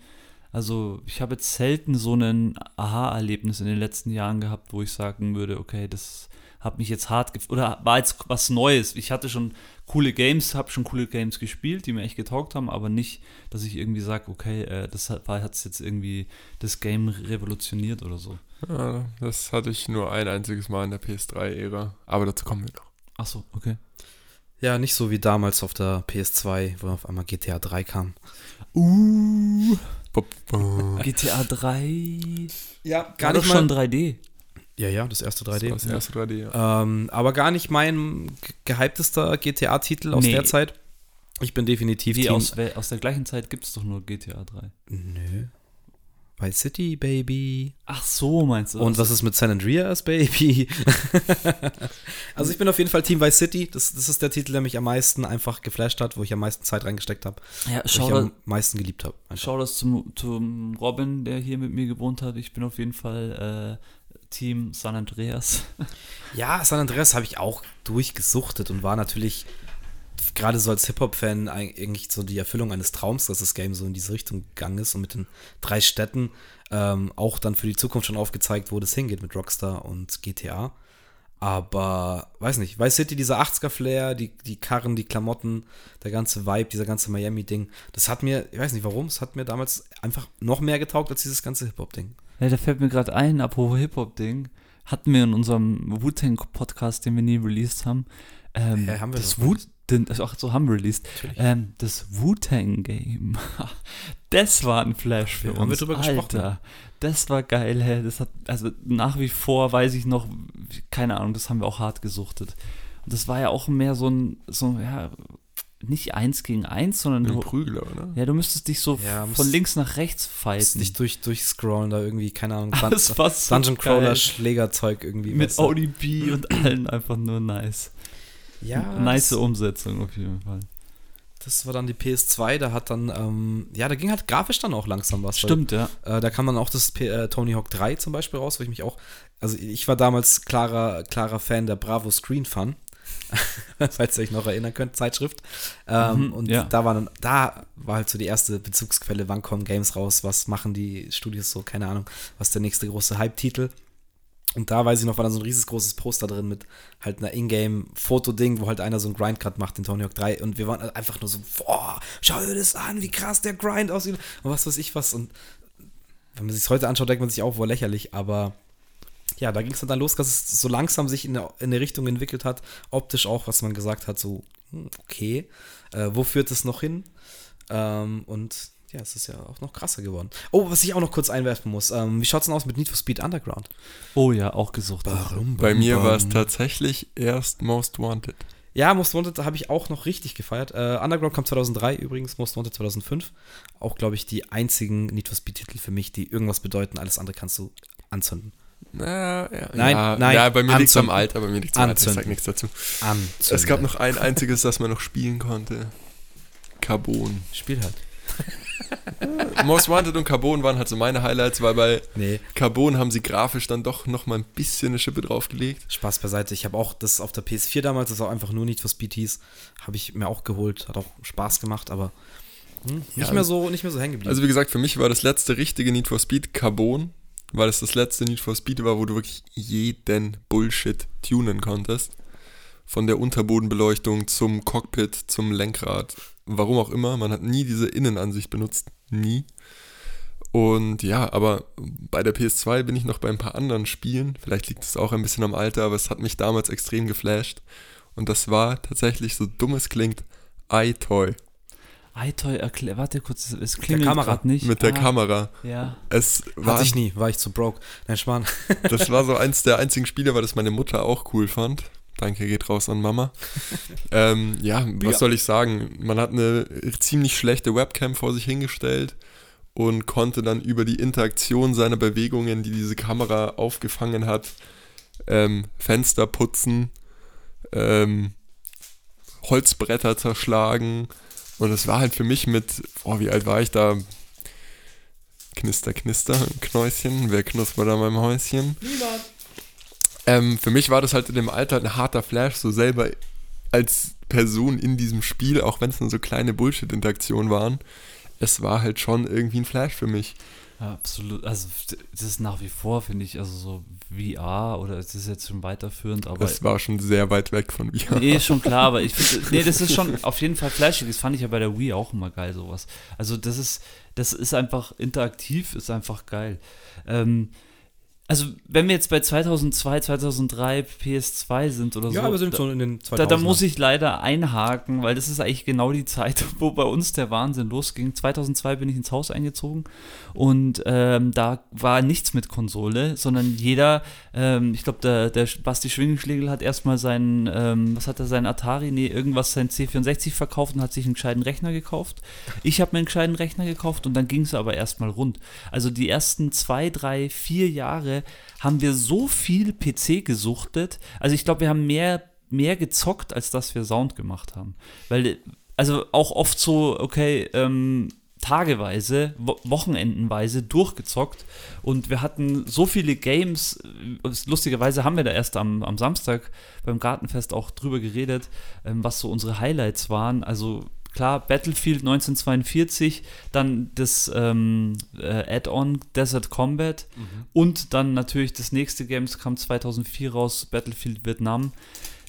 Also ich habe jetzt selten so ein Aha-Erlebnis in den letzten Jahren gehabt, wo ich sagen würde, okay, das hat mich jetzt hart gef oder war jetzt was Neues. Ich hatte schon coole Games, habe schon coole Games gespielt, die mir echt getaugt haben, aber nicht, dass ich irgendwie sage, okay, äh, das hat es jetzt irgendwie das Game revolutioniert oder so. Ja, das hatte ich nur ein einziges Mal in der PS3-Ära. Aber dazu kommen wir noch. Ach so, okay. ja, nicht so wie damals auf der PS2, wo auf einmal GTA 3 kam. Uh, Bop, bop. GTA 3. Ja, Gar nicht nicht schon mal. 3D. Ja, ja, das erste Das 3D. war das erste 3D, ja. Ähm, aber gar nicht mein ge- gehyptester GTA-Titel aus Nee. der Zeit. Ich bin definitiv Wie Team. aus, aus der gleichen Zeit gibt es doch nur GTA 3. Nö. Vice City, Baby. Ach so, meinst du? Und was ist mit San Andreas, Baby? <laughs> also ich bin auf jeden Fall Team Vice City. Das, das ist der Titel, der mich am meisten einfach geflasht hat, wo ich am meisten Zeit reingesteckt habe. Ja, Wo ich schau, am meisten geliebt habe. schau das zum, zum Robin, der hier mit mir gewohnt hat. Ich bin auf jeden Fall äh, Team San Andreas. <laughs> Ja, San Andreas habe ich auch durchgesuchtet und war natürlich gerade so als Hip-Hop-Fan eigentlich so die Erfüllung eines Traums, dass das Game so in diese Richtung gegangen ist und mit den drei Städten ähm, auch dann für die Zukunft schon aufgezeigt, wo das hingeht mit Rockstar und GTA. Aber, weiß nicht, Vice City, dieser 80er-Flair, die, die Karren, die Klamotten, der ganze Vibe, dieser ganze Miami-Ding, das hat mir, ich weiß nicht warum, es hat mir damals einfach noch mehr getaugt als dieses ganze Hip-Hop-Ding. Ja, da fällt mir gerade ein, apropos Hip-Hop-Ding, hatten wir in unserem Wu-Tang-Podcast, den wir nie released haben, ähm, Hä, haben wir das Wu den, also ach, so haben wir released. Ähm, das Wu-Tang-Game. <laughs> Das war ein Flash für Ja, uns. haben wir drüber gesprochen. Alter, das war geil, hä. Das hat, also nach wie vor weiß ich noch, keine Ahnung, das haben wir auch hart gesuchtet. Und das war ja auch mehr so ein, so, ja, nicht eins gegen eins, sondern Ein du, Prügler, oder? ja, du müsstest dich so Ja, musst- von links nach rechts fighten. nicht durch, durchscrollen, da irgendwie, keine Ahnung, Dun <laughs> Das war so Dungeon Crawler. Schlägerzeug irgendwie. Mit du? ODB und allen einfach nur nice. Ja, nice Umsetzung auf jeden Fall. das war dann die PS2, da hat dann, ähm, ja, da ging halt grafisch dann auch langsam was. Stimmt, ja. Weil, äh, da kam dann auch das P äh, Tony Hawk 3 zum Beispiel raus, wo ich mich auch, also ich war damals klarer, klarer Fan der Bravo Screen Fun. <laughs> Falls ihr euch noch erinnern könnt, Zeitschrift. Ähm, Mhm, und ja. da war dann, da war halt so die erste Bezugsquelle, wann kommen Games raus, was machen die Studios so, keine Ahnung, was ist der nächste große Hype-Titel. Und da weiß ich noch, war dann so ein riesengroßes Poster drin mit halt einer Ingame-Foto-Ding, wo halt einer so einen Grindcut macht in Tony Hawk 3 und wir waren einfach nur so, boah, schau dir das an, wie krass der Grind aussieht. Und was weiß ich was. Und wenn man sich heute anschaut, denkt man sich auch, wohl lächerlich, aber ja, da ging es dann los, dass es so langsam sich in eine, in eine Richtung entwickelt hat, optisch auch, was man gesagt hat, so, hm, okay, äh, wo führt es noch hin? Ähm, und ja, es ist ja auch noch krasser geworden. Oh, was ich auch noch kurz einwerfen muss, ähm, wie schaut's denn aus mit Need for Speed Underground? Oh ja, auch gesucht. Warum? Bei mir war es tatsächlich erst Most Wanted. Ja, Most Wanted habe ich auch noch richtig gefeiert. Äh, Underground kam 2003 übrigens, Most Wanted 2005. Auch, glaube ich, die einzigen Need for Speed-Titel für mich, die irgendwas bedeuten. Alles andere kannst du anzünden. Na, ja, Nein, ja, nein, Ja, bei mir liegt es am. Alter, bei mir liegt es am Alter, ich sag nichts dazu. Anzünden. Es gab noch ein einziges, das man noch spielen konnte. Carbon. Spiel halt. <laughs> Most Wanted und Carbon waren halt so meine Highlights, weil bei Nee, Carbon haben sie grafisch dann doch noch mal ein bisschen eine Schippe draufgelegt. Spaß beiseite. Ich habe auch das auf der PS4 damals, das auch einfach nur Need for Speed hieß, habe ich mir auch geholt. Hat auch Spaß gemacht, aber hm, nicht, Ja. mehr so, nicht mehr so hängen geblieben. Also wie gesagt, für mich war das letzte richtige Need for Speed Carbon, weil es das letzte Need for Speed war, wo du wirklich jeden Bullshit tunen konntest. Von der Unterbodenbeleuchtung zum Cockpit, zum Lenkrad. Warum auch immer, man hat nie diese Innenansicht benutzt. Nie. Und ja, aber bei der PS2 bin ich noch bei ein paar anderen Spielen. Vielleicht liegt es auch ein bisschen am Alter, aber es hat mich damals extrem geflasht. Und das war tatsächlich, so dumm es klingt, iToy. iToy, erklär, warte kurz, es klingelt Kamera. grad nicht. Mit der Ah, Kamera. Ja. Es war, Hatte ich nie, war ich zu broke. Nein, Schmarrn. das war so <laughs> eins der einzigen Spiele, weil das meine Mutter auch cool fand. Danke geht raus an Mama. <laughs> ähm, ja, was Ja. soll ich sagen? Man hat eine ziemlich schlechte Webcam vor sich hingestellt und konnte dann über die Interaktion seiner Bewegungen, die diese Kamera aufgefangen hat, ähm, Fenster putzen, ähm, Holzbretter zerschlagen. Und es war halt für mich mit, oh, wie alt war ich da? Knister, knister, Knäuschen. Wer knuspert an meinem Häuschen? Niemand. Ähm, für mich war das halt in dem Alter ein harter Flash, so selber als Person in diesem Spiel, auch wenn es nur so kleine Bullshit-Interaktionen waren. Es war halt schon irgendwie ein Flash für mich. Ja, absolut. Also das ist nach wie vor, finde ich, also so VR oder es ist jetzt schon weiterführend, aber Es war schon sehr weit weg von VR. Nee, ist schon klar, aber ich finde, nee, das ist schon auf jeden Fall flashig. Das fand ich ja bei der Wii auch immer geil, sowas. Also das ist, das ist einfach interaktiv, ist einfach geil. Ähm, also wenn wir jetzt bei 2002, 2003 PS2 sind oder Ja, so, wir sind da, so in den 2000 da, da muss ich leider einhaken, weil das ist eigentlich genau die Zeit, <laughs> wo bei uns der Wahnsinn losging. 2002 bin ich ins Haus eingezogen und ähm, da war nichts mit Konsole, sondern jeder, ähm, ich glaube, der, der Basti Schwingenschlegel hat erstmal seinen, ähm, was hat er, seinen Atari, nee, irgendwas, sein C64 verkauft und hat sich einen gescheiten Rechner gekauft. Ich habe mir einen gescheiten Rechner gekauft und dann ging es aber erstmal rund. Also die ersten zwei, drei, vier Jahre haben wir so viel PC gesuchtet. Also ich glaube, wir haben mehr, mehr gezockt, als dass wir Sound gemacht haben. Weil, also auch oft so, okay, ähm, tageweise, wo wochenendenweise durchgezockt und wir hatten so viele Games, äh, lustigerweise haben wir da erst am, am Samstag beim Gartenfest auch drüber geredet, ähm, was so unsere Highlights waren, also klar, Battlefield 1942, dann das ähm, äh, Add-on Desert Combat und dann natürlich das nächste Game, das kam 2004 raus, Battlefield Vietnam.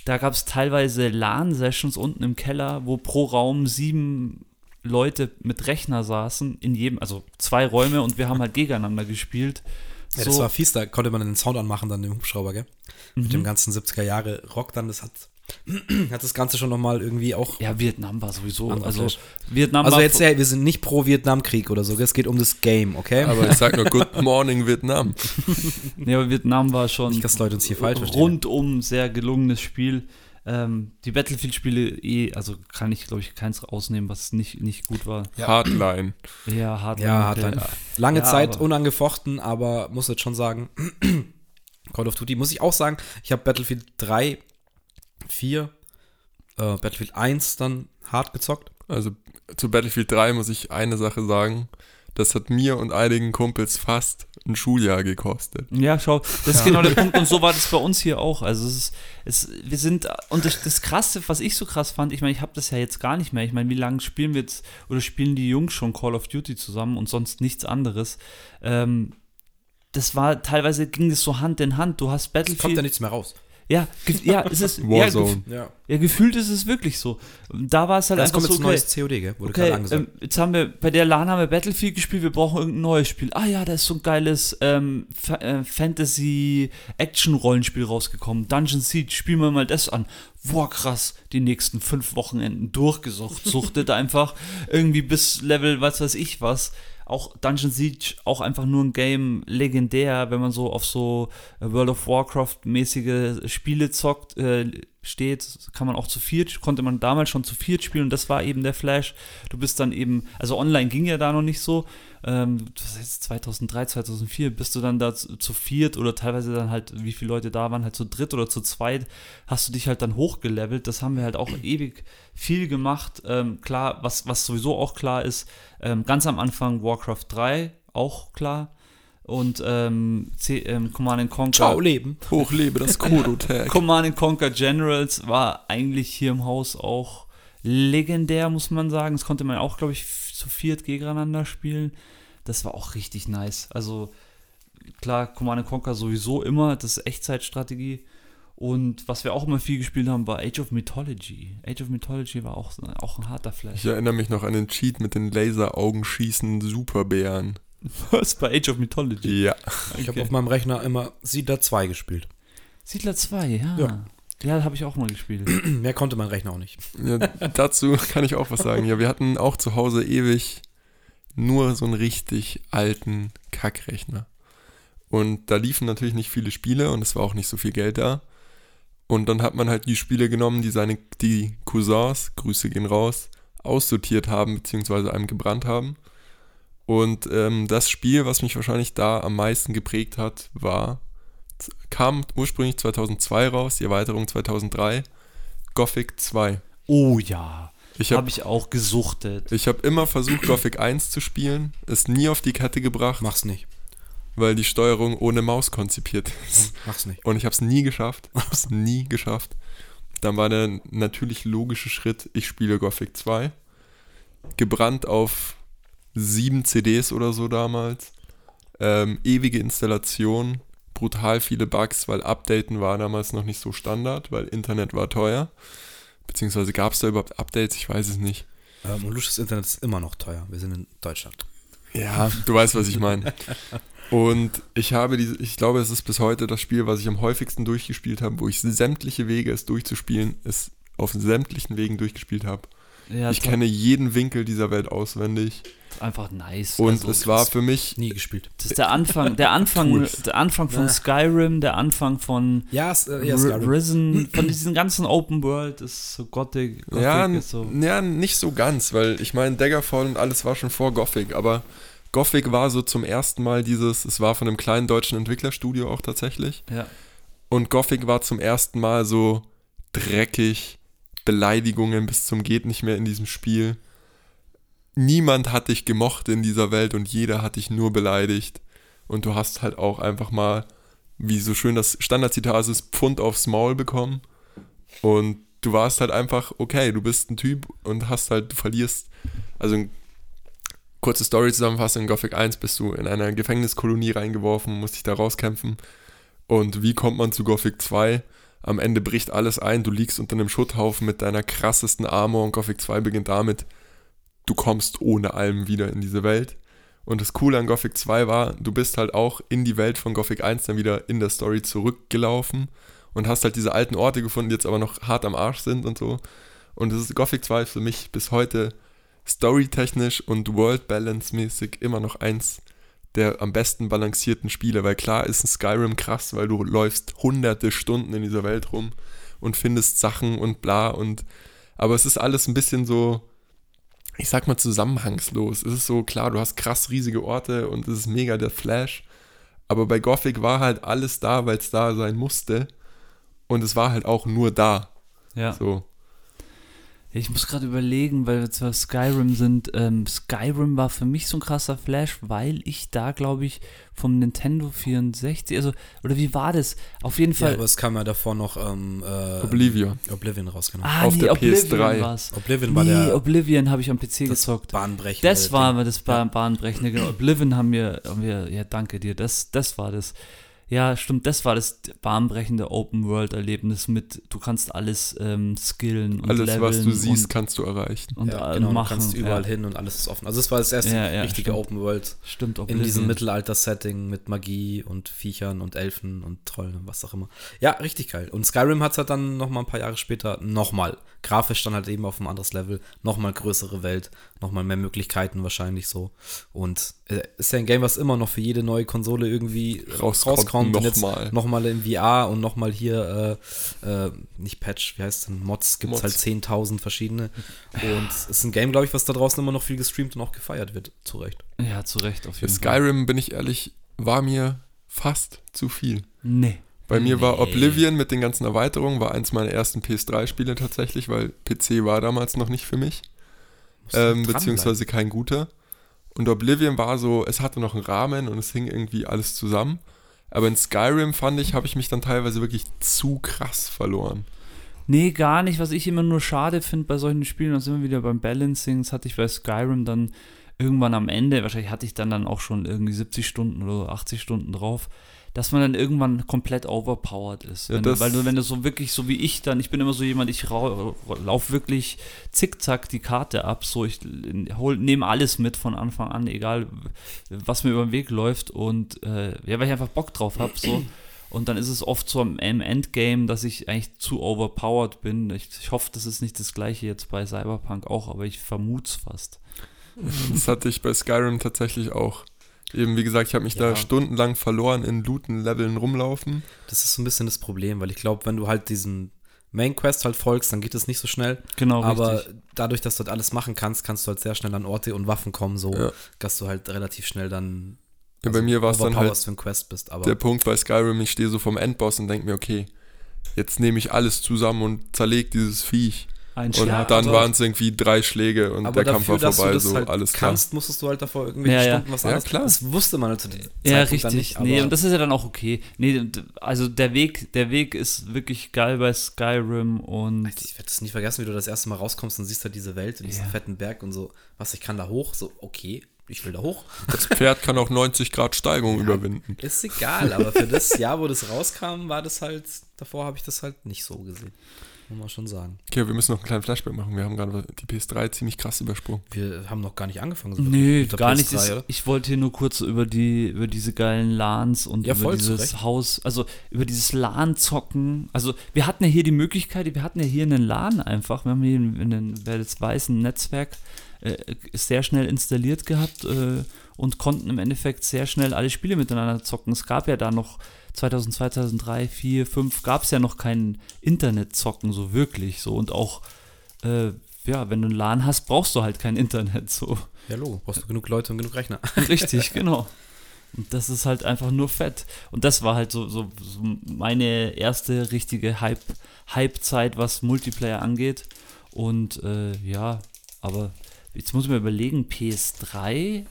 Da gab es teilweise LAN-Sessions unten im Keller, wo pro Raum sieben Leute mit Rechner saßen, in jedem, also zwei Räume und wir haben halt gegeneinander gespielt. Ja, das war fies, da konnte man den Sound anmachen dann im Hubschrauber, gell? Mit Mhm. dem ganzen 70er Jahre Rock dann, das hat, hat das Ganze schon nochmal irgendwie auch. ja, Vietnam war sowieso, also. Vietnam Also war jetzt, ja, wir sind nicht pro Vietnamkrieg oder so, es geht um das Game, okay? Aber ich sag nur <laughs> Good Morning Vietnam. <laughs> Nee, aber Vietnam war schon Nicht, dass Leute uns hier falsch verstehen. rundum sehr gelungenes Spiel. Ähm, die Battlefield-Spiele eh, also kann ich, glaube ich, keins rausnehmen, was nicht, nicht gut war. Hardline. Ja, Hardline. Ja, hat okay. dann lange Ja, Zeit aber- unangefochten, aber muss jetzt schon sagen, <clears throat> Call of Duty, muss ich auch sagen, ich habe Battlefield 3, 4, äh, Battlefield 1 dann hart gezockt. Also zu Battlefield 3 muss ich eine Sache sagen. Das hat mir und einigen Kumpels fast ein Schuljahr gekostet. Ja, schau, das ist genau der <laughs> Punkt und so war das bei uns hier auch. Also es ist, es, wir sind, und das, das Krasse, was ich so krass fand, ich meine, ich habe das ja jetzt gar nicht mehr. Ich meine, wie lange spielen wir jetzt, oder spielen die Jungs schon Call of Duty zusammen und sonst nichts anderes. Ähm, das war, teilweise ging das so Hand in Hand. Du hast Es kommt ja Battlefield. nichts mehr raus. Ja, ge- ja, es ist, <laughs> ja, Warzone. gef- Ja. ja, gefühlt ist es wirklich so. Da war es halt Es einfach kommt so, jetzt ein okay, neues COD, gell? Wurde Okay, gerade angesagt. ähm, jetzt haben wir bei der LAN haben wir Battlefield gespielt, wir brauchen irgendein neues Spiel. Ah ja, da ist so ein geiles ähm, Fa äh, Fantasy-Action-Rollenspiel rausgekommen. Dungeon Siege, spielen wir mal das an. Boah, krass, die nächsten fünf Wochenenden durchgesucht, suchtet <laughs> einfach irgendwie bis Level, was weiß ich was. Auch Dungeon Siege, auch einfach nur ein Game, legendär, wenn man so auf so World of Warcraft-mäßige Spiele zockt, äh, steht, kann man auch zu viert, konnte man damals schon zu viert spielen und das war eben der Flash. Du bist dann eben, also online ging ja da noch nicht so, ähm, das heißt 2003, 2004, bist du dann da zu, zu viert oder teilweise dann halt, wie viele Leute da waren, halt zu dritt oder zu zweit, hast du dich halt dann hochgelevelt. Das haben wir halt auch <clears throat> ewig viel gemacht. Ähm, klar, was, was sowieso auch klar ist, ähm, ganz am Anfang Warcraft 3, auch klar. Und ähm, C, ähm, Command and Conquer. Ciao, Leben. Hochlebe das Kodo-Tag. <laughs> Command and Conquer Generals war eigentlich hier im Haus auch legendär, muss man sagen. Das konnte man auch, glaube ich, zu viert gegeneinander spielen. Das war auch richtig nice. Also klar, Command and Conquer sowieso immer, das ist Echtzeitstrategie. Und was wir auch immer viel gespielt haben, war Age of Mythology. Age of Mythology war auch, auch ein harter Flash. Ich erinnere mich noch an den Cheat mit den Laseraugen schießenden Superbären. Was? Bei Age of Mythology? Ja. Ich habe Okay. auf meinem Rechner immer Siedler 2 gespielt. Siedler 2, ja. Ja. Ja, habe ich auch mal gespielt. <clears throat> Mehr konnte mein Rechner auch nicht. ja. Dazu kann ich auch was sagen. Ja, wir hatten auch zu Hause ewig nur so einen richtig alten Kackrechner. Und da liefen natürlich nicht viele Spiele und es war auch nicht so viel Geld da. Und dann hat man halt die Spiele genommen, die seine, die Cousins, Grüße gehen raus, aussortiert haben, beziehungsweise einem gebrannt haben. Und ähm, das Spiel, was mich wahrscheinlich da am meisten geprägt hat, war, kam ursprünglich 2002 raus, die Erweiterung 2003, Gothic 2. Oh ja. Ich Habe habe ich auch gesuchtet. ich hab immer versucht, Gothic 1 zu spielen, es nie auf die Kette gebracht, Mach's nicht. weil die Steuerung ohne Maus konzipiert ist. Mach's nicht. Und ich habe es nie geschafft. <laughs> Ich habe es nie geschafft. Dann war der natürlich logische Schritt, ich spiele Gothic 2. Gebrannt auf sieben CDs oder so damals. Ähm, ewige Installation, brutal viele Bugs, weil Updaten war damals noch nicht so Standard, weil Internet war teuer. Beziehungsweise gab es da überhaupt Updates? Ich weiß es nicht. Ähm, und Lusches Internet ist immer noch teuer. Wir sind in Deutschland. Ja, du weißt, was ich meine. Und ich habe diese, ich glaube, es ist bis heute das Spiel, was ich am häufigsten durchgespielt habe, wo ich sämtliche Wege, es durchzuspielen, es auf sämtlichen Wegen durchgespielt habe. Ja, ich kenne jeden Winkel dieser Welt auswendig. einfach nice. Und Also, es war für mich, Nie gespielt. das ist der Anfang, der <laughs> Anfang, der Anfang von Ja. Skyrim, der Anfang von Ja, es, äh, ja. Risen, <clears throat> von diesen ganzen Open World ist so Gothic. Gothic ja, ist so. ja, nicht so ganz, weil ich meine, Daggerfall und alles war schon vor Gothic, aber Gothic war so zum ersten Mal dieses, es war von einem kleinen deutschen Entwicklerstudio auch tatsächlich. Ja. Und Gothic war zum ersten Mal so dreckig, Beleidigungen bis zum geht nicht mehr in diesem Spiel. Niemand hat dich gemocht in dieser Welt und jeder hat dich nur beleidigt. Und du hast halt auch einfach mal, wie so schön das Standardzitat ist, Pfund aufs Maul bekommen. Und du warst halt einfach, okay, du bist ein Typ und hast halt, du verlierst. Also, kurze Story zusammenfassung: in Gothic 1 bist du in einer Gefängniskolonie reingeworfen, musst dich da rauskämpfen. Und wie kommt man zu Gothic 2? Am Ende bricht alles ein, du liegst unter einem Schutthaufen mit deiner krassesten Armor und Gothic 2 beginnt damit, du kommst ohne allem wieder in diese Welt. Und das Coole an Gothic 2 war, du bist halt auch in die Welt von Gothic 1 dann wieder in der Story zurückgelaufen und hast halt diese alten Orte gefunden, die jetzt aber noch hart am Arsch sind und so. Und das ist Gothic 2 ist für mich bis heute storytechnisch und World Balance mäßig immer noch eins der am besten balancierten Spiele, weil klar ist ein Skyrim krass, weil du läufst hunderte Stunden in dieser Welt rum und findest Sachen und bla und aber es ist alles ein bisschen so ich sag mal zusammenhangslos. Es ist so klar, du hast krass riesige Orte und es ist mega der Flash, aber bei Gothic war halt alles da, weil es da sein musste und es war halt auch nur da. ja. So. Ich muss gerade überlegen, weil wir zwar Skyrim sind. Ähm, Skyrim war für mich so ein krasser Flash, weil ich da, glaube ich, vom Nintendo 64, also, oder wie war das? Auf jeden Ja, Fall. aber es kam ja davor noch ähm, äh, Oblivion. Oblivion raus, genau. ah, auf nee, der Oblivion PS3. war's. Oblivion war Nee, der Oblivion habe ich am PC das gezockt. bahnbrechende Das war das ba Bahnbrechende. Genau. Oblivion haben wir, haben wir, ja, danke dir. Das, das war das. Ja, stimmt, das war das bahnbrechende Open-World-Erlebnis mit, du kannst alles ähm, skillen und Alles, was du siehst, und, kannst du erreichen. und ja, genau, machen. du kannst überall ja. hin und alles ist offen. Also es war das erste Ja, ja, richtige stimmt. Open World Stimmt, in diesem Mittelalter-Setting mit Magie und Viechern und Elfen und Trollen und was auch immer. Ja, richtig geil. Und Skyrim hat es halt dann noch mal ein paar Jahre später nochmal, grafisch dann halt eben auf ein anderes Level, nochmal größere Welt, nochmal mehr Möglichkeiten wahrscheinlich so. Und äh, ist ja ein Game, was immer noch für jede neue Konsole irgendwie Rauskommt, rauskommt. und jetzt nochmal. Nochmal in VR und nochmal hier, äh, äh, nicht Patch, wie heißt denn, Mods, gibt es halt 10.000 verschiedene. Und es ist ein Game, glaube ich, was da draußen immer noch viel gestreamt und auch gefeiert wird, zu Recht. Ja, zu Recht auf jeden Fall. Skyrim, bin ich ehrlich, war mir fast zu viel. Nee. Bei mir war Nee. Oblivion mit den ganzen Erweiterungen, war eins meiner ersten PS3-Spiele tatsächlich, weil PC war damals noch nicht für mich, ähm, beziehungsweise kein guter. Und Oblivion war so, es hatte noch einen Rahmen und es hing irgendwie alles zusammen. Aber in Skyrim fand ich, habe ich mich dann teilweise wirklich zu krass verloren. Nee, gar nicht. Was ich immer nur schade finde bei solchen Spielen, das wir wieder beim Balancing, das hatte ich bei Skyrim dann irgendwann am Ende, wahrscheinlich hatte ich dann, dann auch schon irgendwie 70 Stunden oder 80 Stunden drauf, dass man dann irgendwann komplett overpowered ist. Ja, Wenn, du- weil du, wenn du so wirklich, so wie ich dann, ich bin immer so jemand, ich laufe wirklich zickzack die Karte ab, so ich nehme alles mit von Anfang an, egal was mir über den Weg läuft und äh, ja, weil ich einfach Bock drauf habe, so. Und dann ist es oft so am im Endgame, dass ich eigentlich zu overpowered bin. Ich, ich hoffe, das ist nicht das gleiche jetzt bei Cyberpunk auch, aber ich vermute es fast. Das hatte ich bei Skyrim tatsächlich auch. Eben, wie gesagt, ich habe mich da Ja. stundenlang verloren in Looten-Leveln rumlaufen. Das ist so ein bisschen das Problem, weil ich glaube, wenn du halt diesen Main Quest halt folgst, dann geht es nicht so schnell. Genau, aber richtig. dadurch, dass du halt alles machen kannst, kannst du halt sehr schnell an Orte und Waffen kommen, so Ja. dass du halt relativ schnell dann Ja, bei mir war es dann halt Quest bist. Aber der Punkt bei Skyrim, ich stehe so vom Endboss und denke mir, okay, jetzt nehme ich alles zusammen und zerleg dieses Viech. Ein Und Ja, dann aber- waren es irgendwie drei Schläge und aber der Kampf dafür, war dass vorbei, du das so halt alles klar. kannst, musstest du halt davor irgendwelche Ja, ja. Stunden was Ja, anderes. klar. Das wusste man zu Ja, richtig. dann nicht. Nee, und das ist ja dann auch okay. Nee, also der Weg, der Weg ist wirklich geil bei Skyrim und Alter, ich werde das nie vergessen, wie du das erste Mal rauskommst und siehst halt diese Welt und diesen Ja. fetten Berg und so, was, ich kann da hoch? So, okay, ich will da hoch. Das Pferd kann auch 90 Grad Steigung <laughs> überwinden. Ist egal, aber für das Jahr, wo das rauskam, war das halt, davor habe ich das halt nicht so gesehen. Muss man schon sagen. Okay, wir müssen noch einen kleinen Flashback machen. Wir haben gerade die PS3 ziemlich krass übersprungen. Wir haben noch gar nicht angefangen. so der gar nicht. PS3, Das, oder? ich wollte hier nur kurz über die, über diese geilen LANs und Ja, über dieses Recht. Haus, also über dieses LAN-Zocken. Also wir hatten ja hier die Möglichkeit, wir hatten ja hier einen LAN einfach. Wir haben hier in, in den, wer das weiß, ein Netzwerk äh, sehr schnell installiert gehabt äh, und konnten im Endeffekt sehr schnell alle Spiele miteinander zocken. Es gab ja da noch 2000, 2003, 4, 5 gab es ja noch kein Internetzocken so wirklich so und auch äh, ja, wenn du einen LAN hast, brauchst du halt kein Internet so. Ja, Logo. Brauchst du genug Leute und genug Rechner. <laughs> Richtig, <laughs> genau. Und das ist halt einfach nur fett. Und das war halt so, so, so meine erste richtige Hype, Hype-Zeit, was Multiplayer angeht. Und äh, ja, aber jetzt muss ich mir überlegen, PS3,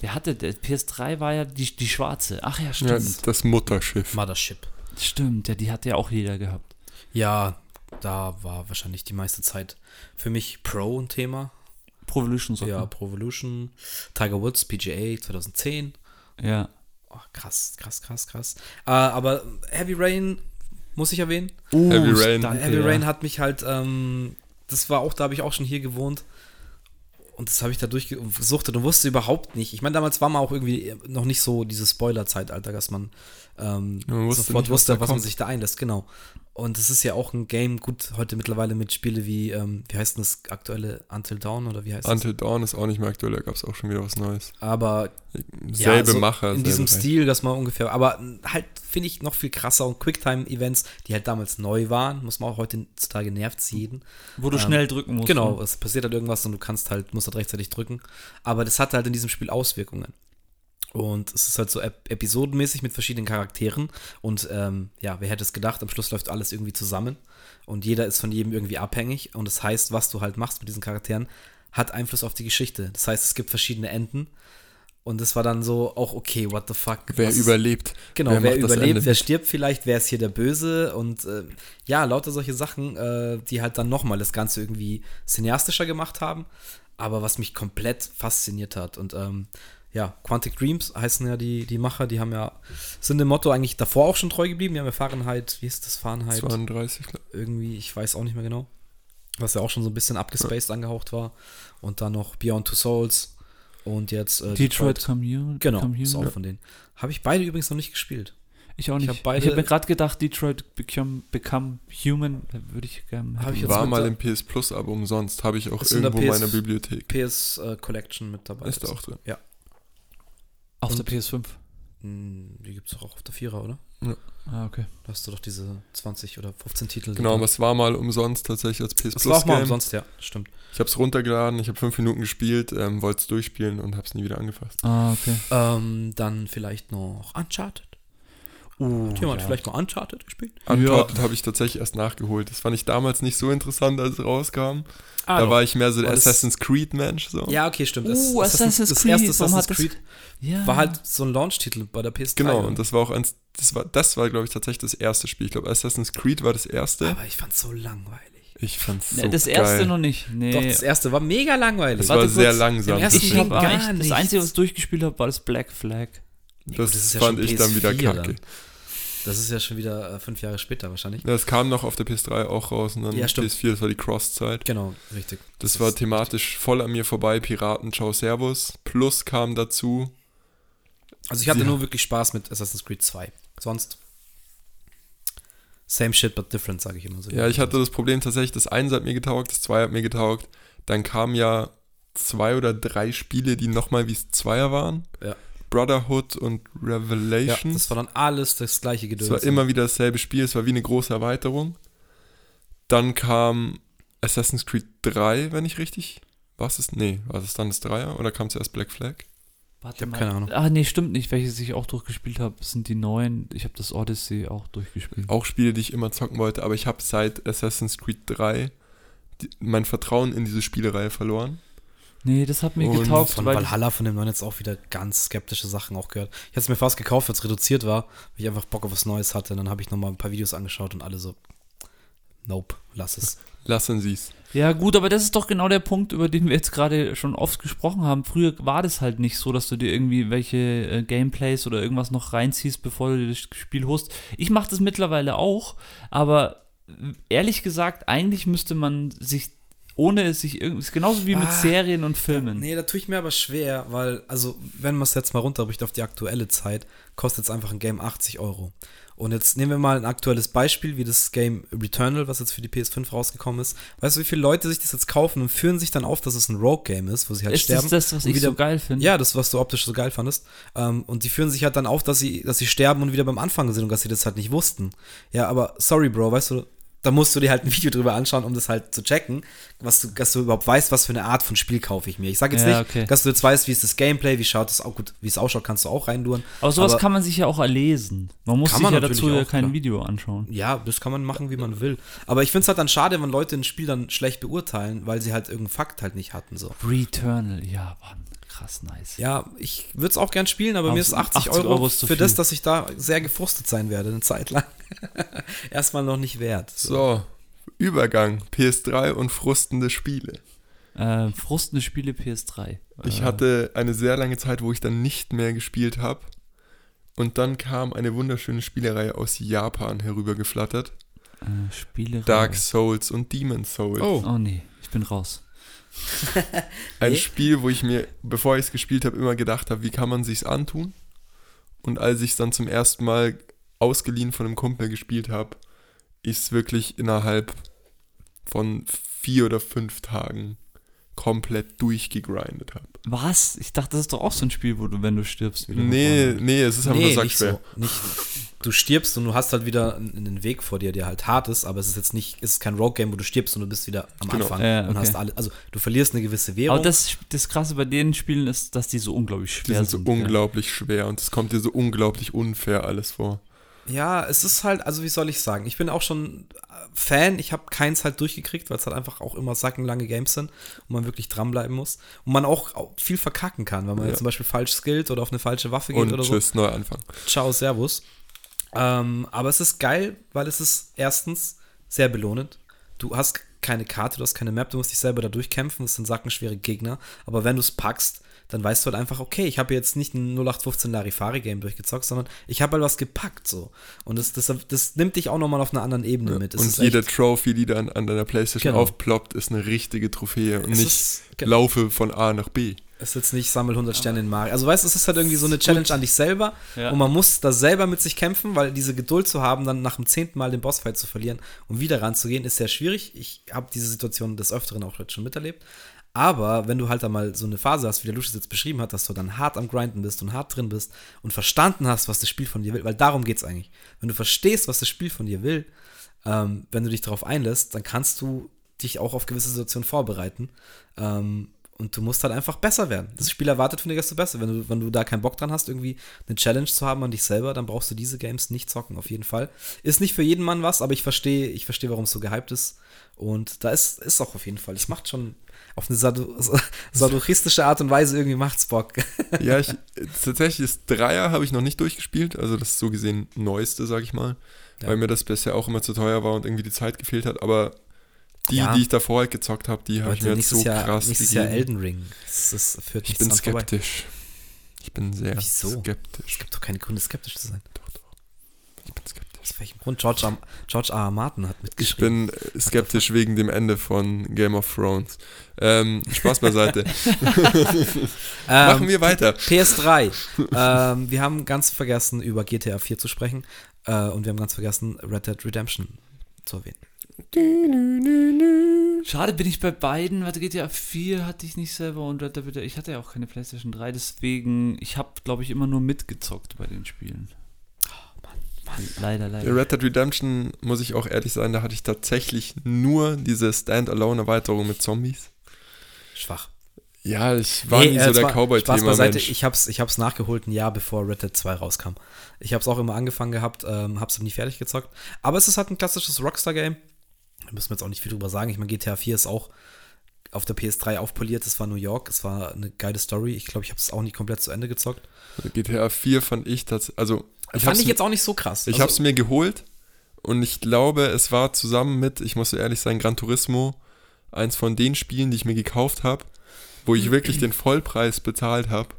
wer hatte der? PS3 war ja die, die schwarze. Ach ja, Ja, stimmt. das Mutterschiff. Mothership. Stimmt, ja, die hatte ja auch jeder gehabt. Ja, da war wahrscheinlich die meiste Zeit für mich Pro ein Thema. Pro Evolution Soccer. Ja, Pro Evolution, Tiger Woods, PGA 2010. ja. Oh, krass, krass, krass, krass. Äh, aber Heavy Rain muss ich erwähnen. Uh, Heavy Rain. Danke, Heavy ja. Rain hat mich halt, ähm, das war auch, da habe ich auch schon hier gewohnt. Und das habe ich da durchgesuchtet und wusste überhaupt nicht. Ich meine, damals war man auch irgendwie noch nicht so dieses Spoiler-Zeitalter, dass man, ähm, Man wusste sofort nicht, was wusste, was man sich da einlässt, genau. Und es ist ja auch ein Game, gut, heute mittlerweile mit Spiele wie, ähm, wie heißt denn das aktuelle Until Dawn oder wie heißt das? Until Dawn ist auch nicht mehr aktuell, da gab es auch schon wieder was Neues. Aber Selbe ja, so Macher. In diesem selbe Stil, dass man ungefähr, aber halt finde ich noch viel krasser und Quicktime-Events, die halt damals neu waren, muss man auch heutzutage nervt jeden. Wo du Ähm, schnell drücken musst. Genau, ne? es passiert halt irgendwas und du kannst halt, musst halt rechtzeitig drücken. Aber das hat halt in diesem Spiel Auswirkungen. Und es ist halt so ep episodenmäßig mit verschiedenen Charakteren. Und ähm, ja, wer hätte es gedacht, am Schluss läuft alles irgendwie zusammen. Und jeder ist von jedem irgendwie abhängig. Und das heißt, was du halt machst mit diesen Charakteren, hat Einfluss auf die Geschichte. Das heißt, es gibt verschiedene Enden. Und das war dann so auch, okay, what the fuck. Wer was- überlebt? Genau, Wer wer, überlebt, wer stirbt vielleicht, wer ist hier der Böse und äh, ja, lauter solche Sachen, äh, die halt dann nochmal das Ganze irgendwie cineastischer gemacht haben, aber was mich komplett fasziniert hat und ähm, ja, Quantic Dreams heißen ja die, die Macher, die haben ja, sind dem Motto eigentlich davor auch schon treu geblieben, die haben ja Fahrenheit, wie ist das Fahrenheit? 32, glaub Irgendwie, ich weiß auch nicht mehr genau, was ja auch schon so ein bisschen abgespaced angehaucht war und dann noch Beyond Two Souls und jetzt äh, Detroit Come Human. Genau, Come ist Human. auch von denen. Habe ich beide übrigens noch nicht gespielt. Ich auch Ich nicht. hab Ich, habe mir gerade gedacht, Detroit Become, Become Human würde ich gerne. Hab ich jetzt War mal im PS Plus, aber umsonst. Habe ich auch Ist in der irgendwo in PS meiner Bibliothek. PS äh, Collection mit dabei. Ist da auch drin. Ja. Auf Und- der PS5. Hm, Die gibt es auch auf der Vierer, oder? Ah, okay. Da hast du doch diese 20 oder 15 Titel. Genau, aber es war mal umsonst tatsächlich als PS Plus war auch mal Game. umsonst, ja, stimmt. Ich habe es runtergeladen, ich habe fünf Minuten gespielt, ähm, wollte es durchspielen und habe es nie wieder angefasst. Ah, okay. Ähm, dann vielleicht noch Uncharted. Uh, Hat jemand vielleicht noch Uncharted gespielt? Uncharted habe ich tatsächlich erst nachgeholt. Das fand ich damals nicht so interessant, als es rauskam. Ah, da war ich mehr so der das- Assassin's Creed Mensch. So. Ja, okay, stimmt. Uh, Assassin's das Creed, erste warum Assassin's hat das- Creed ja. war halt so ein Launch-Titel bei der PS3. Genau, und das war auch eins, das war, das war, glaube ich, tatsächlich das erste Spiel. Ich glaube, Assassin's Creed war das erste. Aber ich fand's so langweilig. Ich fand's so Ne, das erste geil. noch nicht. Nee. Doch, das erste war mega langweilig. Das Warte war sehr kurz. langsam. Im ersten ich gar eigentlich, das nichts. Einzige, was ich durchgespielt habe, war das Black Flag. Das, das ist ja fand schon ich dann wieder PS4 kacke. dann. Das ist ja schon wieder äh, fünf Jahre später wahrscheinlich. Das kam noch auf der PS3 auch raus und dann Ja, stimmt. PS4, das war die Cross-Zeit. Genau, richtig. Das war ist thematisch voll an mir vorbei. Piraten, ciao, servus. Plus kam dazu. Also ich hatte Sie- nur wirklich Spaß mit Assassin's Creed 2. Sonst same shit but different, sage ich immer so. Ja, ich hatte das Problem tatsächlich, das 1 hat mir getaugt, das 2 hat mir getaugt. Dann kamen ja zwei oder drei Spiele, die nochmal wie es Zweier waren. Ja. Brotherhood und ja, Revelations. das war dann alles das gleiche Gedöns. Es war immer wieder dasselbe Spiel, es war wie eine große Erweiterung. Dann kam Assassin's Creed 3, wenn ich richtig. Was ist? Nee, war es dann das Dreier oder kam zuerst Black Flag? Warte Ich hab mal. keine Ahnung. Ah, nee, stimmt nicht. Welches ich auch durchgespielt habe, sind die neuen. Ich habe das Odyssey auch durchgespielt. Auch Spiele, die ich immer zocken wollte, aber ich habe seit Assassin's Creed 3 die, mein Vertrauen in diese Spielereihe verloren. Nee, das hat mir Und getaugt, Von weil Valhalla von dem neuen jetzt auch wieder ganz skeptische Sachen auch gehört. Ich hätte es mir fast gekauft, als es reduziert war, weil ich einfach Bock auf was Neues hatte. Und dann habe ich nochmal ein paar Videos angeschaut und alle so, nope, lass es. <laughs> Lassen Sie es. Ja, gut, aber das ist doch genau der Punkt, über den wir jetzt gerade schon oft gesprochen haben. Früher war das halt nicht so, dass du dir irgendwie welche äh, Gameplays oder irgendwas noch reinziehst, bevor du dir das Spiel holst. Ich mache das mittlerweile auch, aber äh, ehrlich gesagt, eigentlich müsste man sich, ohne es sich irgendwie, ist genauso wie mit Ah, Serien und Filmen. Nee, da tue ich mir aber schwer, weil, also, wenn man es jetzt mal runterbricht auf die aktuelle Zeit, kostet es einfach ein Game 80 Euro. Und jetzt nehmen wir mal ein aktuelles Beispiel, wie das Game Returnal, was jetzt für die PS5 rausgekommen ist. Weißt du, wie viele Leute sich das jetzt kaufen und führen sich dann auf, dass es ein Rogue-Game ist, wo sie halt ist sterben? das das, was ich wieder- so geil finde? Ja, das, was du optisch so geil fandest. Ähm, und die führen sich halt dann auf, dass sie, dass sie sterben und wieder beim Anfang sind und dass sie das halt nicht wussten. Ja, aber sorry, Bro, weißt du, da musst du dir halt ein <laughs> Video drüber anschauen, um das halt zu checken, was du, dass du überhaupt weißt, was für eine Art von Spiel kaufe ich mir. Ich sage jetzt Ja, nicht, okay. dass du jetzt weißt, wie ist das Gameplay, wie schaut es auch gut, wie es ausschaut, kannst du auch reinduren. Aber sowas Aber- kann man sich ja auch erlesen. Man muss sich man ja dazu ja kein klar. Video anschauen. Ja, das kann man machen, wie man will. Aber ich finde es halt dann schade, wenn Leute ein Spiel dann schlecht beurteilen, weil sie halt irgendeinen Fakt halt nicht hatten. So. Returnal, ja, Mann, krass nice. Ja, ich würde es auch gern spielen, aber Aber mir ist 80, 80 Euro, Euro ist für viel. das, dass ich da sehr gefrustet sein werde, eine Zeit lang. <laughs> Erstmal noch nicht wert. So, Übergang. PS3 und frustende Spiele. Äh, frustende Spiele PS3. Ich äh, hatte eine sehr lange Zeit, wo ich dann nicht mehr gespielt habe. Und dann kam eine wunderschöne Spielereihe aus Japan herübergeflattert. äh, Spiele. Dark Souls und Demon Souls. Oh. Oh nee, ich bin raus. Ein Nee. Spiel, wo ich mir, bevor ich es gespielt habe, immer gedacht habe, wie kann man sich's antun? Und als ich es dann zum ersten Mal ausgeliehen von einem Kumpel gespielt habe, ich es wirklich innerhalb von vier oder fünf Tagen komplett durchgegrindet habe. Was? Ich dachte, das ist doch auch so ein Spiel, wo du, wenn du stirbst, wieder. Nee, nee, es ist einfach Nee, nur nicht so. Nicht, du stirbst und du hast halt wieder einen Weg vor dir, der halt hart ist, aber es ist jetzt nicht, es ist kein Rogue-Game, wo du stirbst und du bist wieder am Genau. Anfang Ja, und okay. hast alle, also du verlierst eine gewisse Währung. Aber das, das Krasse bei den Spielen ist, dass die so unglaublich Die schwer sind so ja. unglaublich schwer und es kommt dir so unglaublich unfair alles vor. Ja, es ist halt, also wie soll ich sagen, ich bin auch schon äh, Fan, ich habe keins halt durchgekriegt, weil es halt einfach auch immer sackenlange Games sind und man wirklich dranbleiben muss und man auch, viel verkacken kann, wenn man Ja. jetzt zum Beispiel falsch skillt oder auf eine falsche Waffe geht Und oder so. tschüss, Neuanfang. Ciao, Servus. Ähm, aber es ist geil, weil es ist erstens sehr belohnend. Du hast keine Karte, du hast keine Map, du musst dich selber da durchkämpfen, es sind sackenschwere Gegner. Aber wenn du es packst, dann weißt du halt einfach, okay, ich habe jetzt nicht ein 0815 Larifari-Game durchgezockt, sondern ich habe halt was gepackt so. Und das, das, das nimmt dich auch nochmal auf einer anderen Ebene mit. Es und jede echt- Trophy, die dann an deiner Playstation Genau. aufploppt, ist eine richtige Trophäe und Es nicht ist- genau. laufe von A nach B. Es ist jetzt nicht sammel 100 Sterne in Mario. Also weißt du, es ist halt irgendwie so eine Challenge an dich selber Ja. und man muss da selber mit sich kämpfen, weil diese Geduld zu haben, dann nach dem zehnten Mal den Bossfight zu verlieren und wieder ranzugehen, ist sehr schwierig. Ich habe diese Situation des Öfteren auch jetzt schon miterlebt. Aber wenn du halt da mal so eine Phase hast, wie der Lucius jetzt beschrieben hat, dass du dann hart am Grinden bist und hart drin bist und verstanden hast, was das Spiel von dir will, weil darum geht es eigentlich. Wenn du verstehst, was das Spiel von dir will, ähm, wenn du dich darauf einlässt, dann kannst du dich auch auf gewisse Situationen vorbereiten. Ähm, und du musst halt einfach besser werden. Das Spiel erwartet von dir, dass du besser. Wenn du, wenn du da keinen Bock dran hast, irgendwie eine Challenge zu haben an dich selber, dann brauchst du diese Games nicht zocken, auf jeden Fall. Ist nicht für jeden Mann was, aber ich verstehe, ich verstehe, warum es so gehypt ist. Und da ist, ist auch auf jeden Fall. Es macht schon auf eine sado <laughs> sadochistische Art und Weise irgendwie macht's Bock. <laughs> Ja, ich, tatsächlich das Dreier habe ich noch nicht durchgespielt, also das ist so gesehen neueste, sag ich mal, Ja. weil mir das bisher auch immer zu teuer war und irgendwie die Zeit gefehlt hat, aber die, Ja. die ich davor halt gezockt habe, die habe ich mir jetzt nächstes so Jahr, krass nächstes Jahr gegeben. Elden Ring. Das, das führt Ich bin dran vorbei. skeptisch. Ich bin sehr Wieso? skeptisch. Es gibt doch keine Gründe, skeptisch zu sein. Doch, doch. Ich bin skeptisch. Aus welchem Grund? George, R. George R. R. Martin hat Ich mitgeschrieben. bin äh, skeptisch wegen dem Ende von Game of Thrones. Ähm, Spaß beiseite. <laughs> <laughs> Machen wir weiter. PS3. ähm, wir haben ganz vergessen, über GTA 4 zu sprechen. Äh, und wir haben ganz vergessen, Red Dead Redemption zu erwähnen. Schade bin ich bei beiden. Warte, GTA 4 hatte ich nicht selber und Red Dead Redemption- ich hatte ja auch keine PlayStation 3, deswegen, ich habe, glaube ich, immer nur mitgezockt bei den Spielen. Leider, Der leider. Red Dead Redemption, muss ich auch ehrlich sein, da hatte ich tatsächlich nur diese Standalone-Erweiterung mit Zombies. Schwach. Ja, ich war Nee, nie äh, so der Cowboy-Thema. Ich hab's, ich hab's nachgeholt ein Jahr bevor Red Dead 2 rauskam. Ich hab's auch immer angefangen gehabt, ähm, hab's nie fertig gezockt. Aber es ist halt ein klassisches Rockstar-Game. Da müssen wir jetzt auch nicht viel drüber sagen. Ich meine, GTA 4 ist auch auf der PS3 aufpoliert. Es war New York. Es war eine geile Story. Ich glaube, ich habe es auch nicht komplett zu Ende gezockt. GTA 4 fand ich tatsächlich, also ich Fand ich jetzt auch nicht so krass. Ich Also, habe es mir geholt und ich glaube, es war zusammen mit, ich muss so ehrlich sein, Gran Turismo, eins von den Spielen, die ich mir gekauft habe, wo ich wirklich den Vollpreis bezahlt habe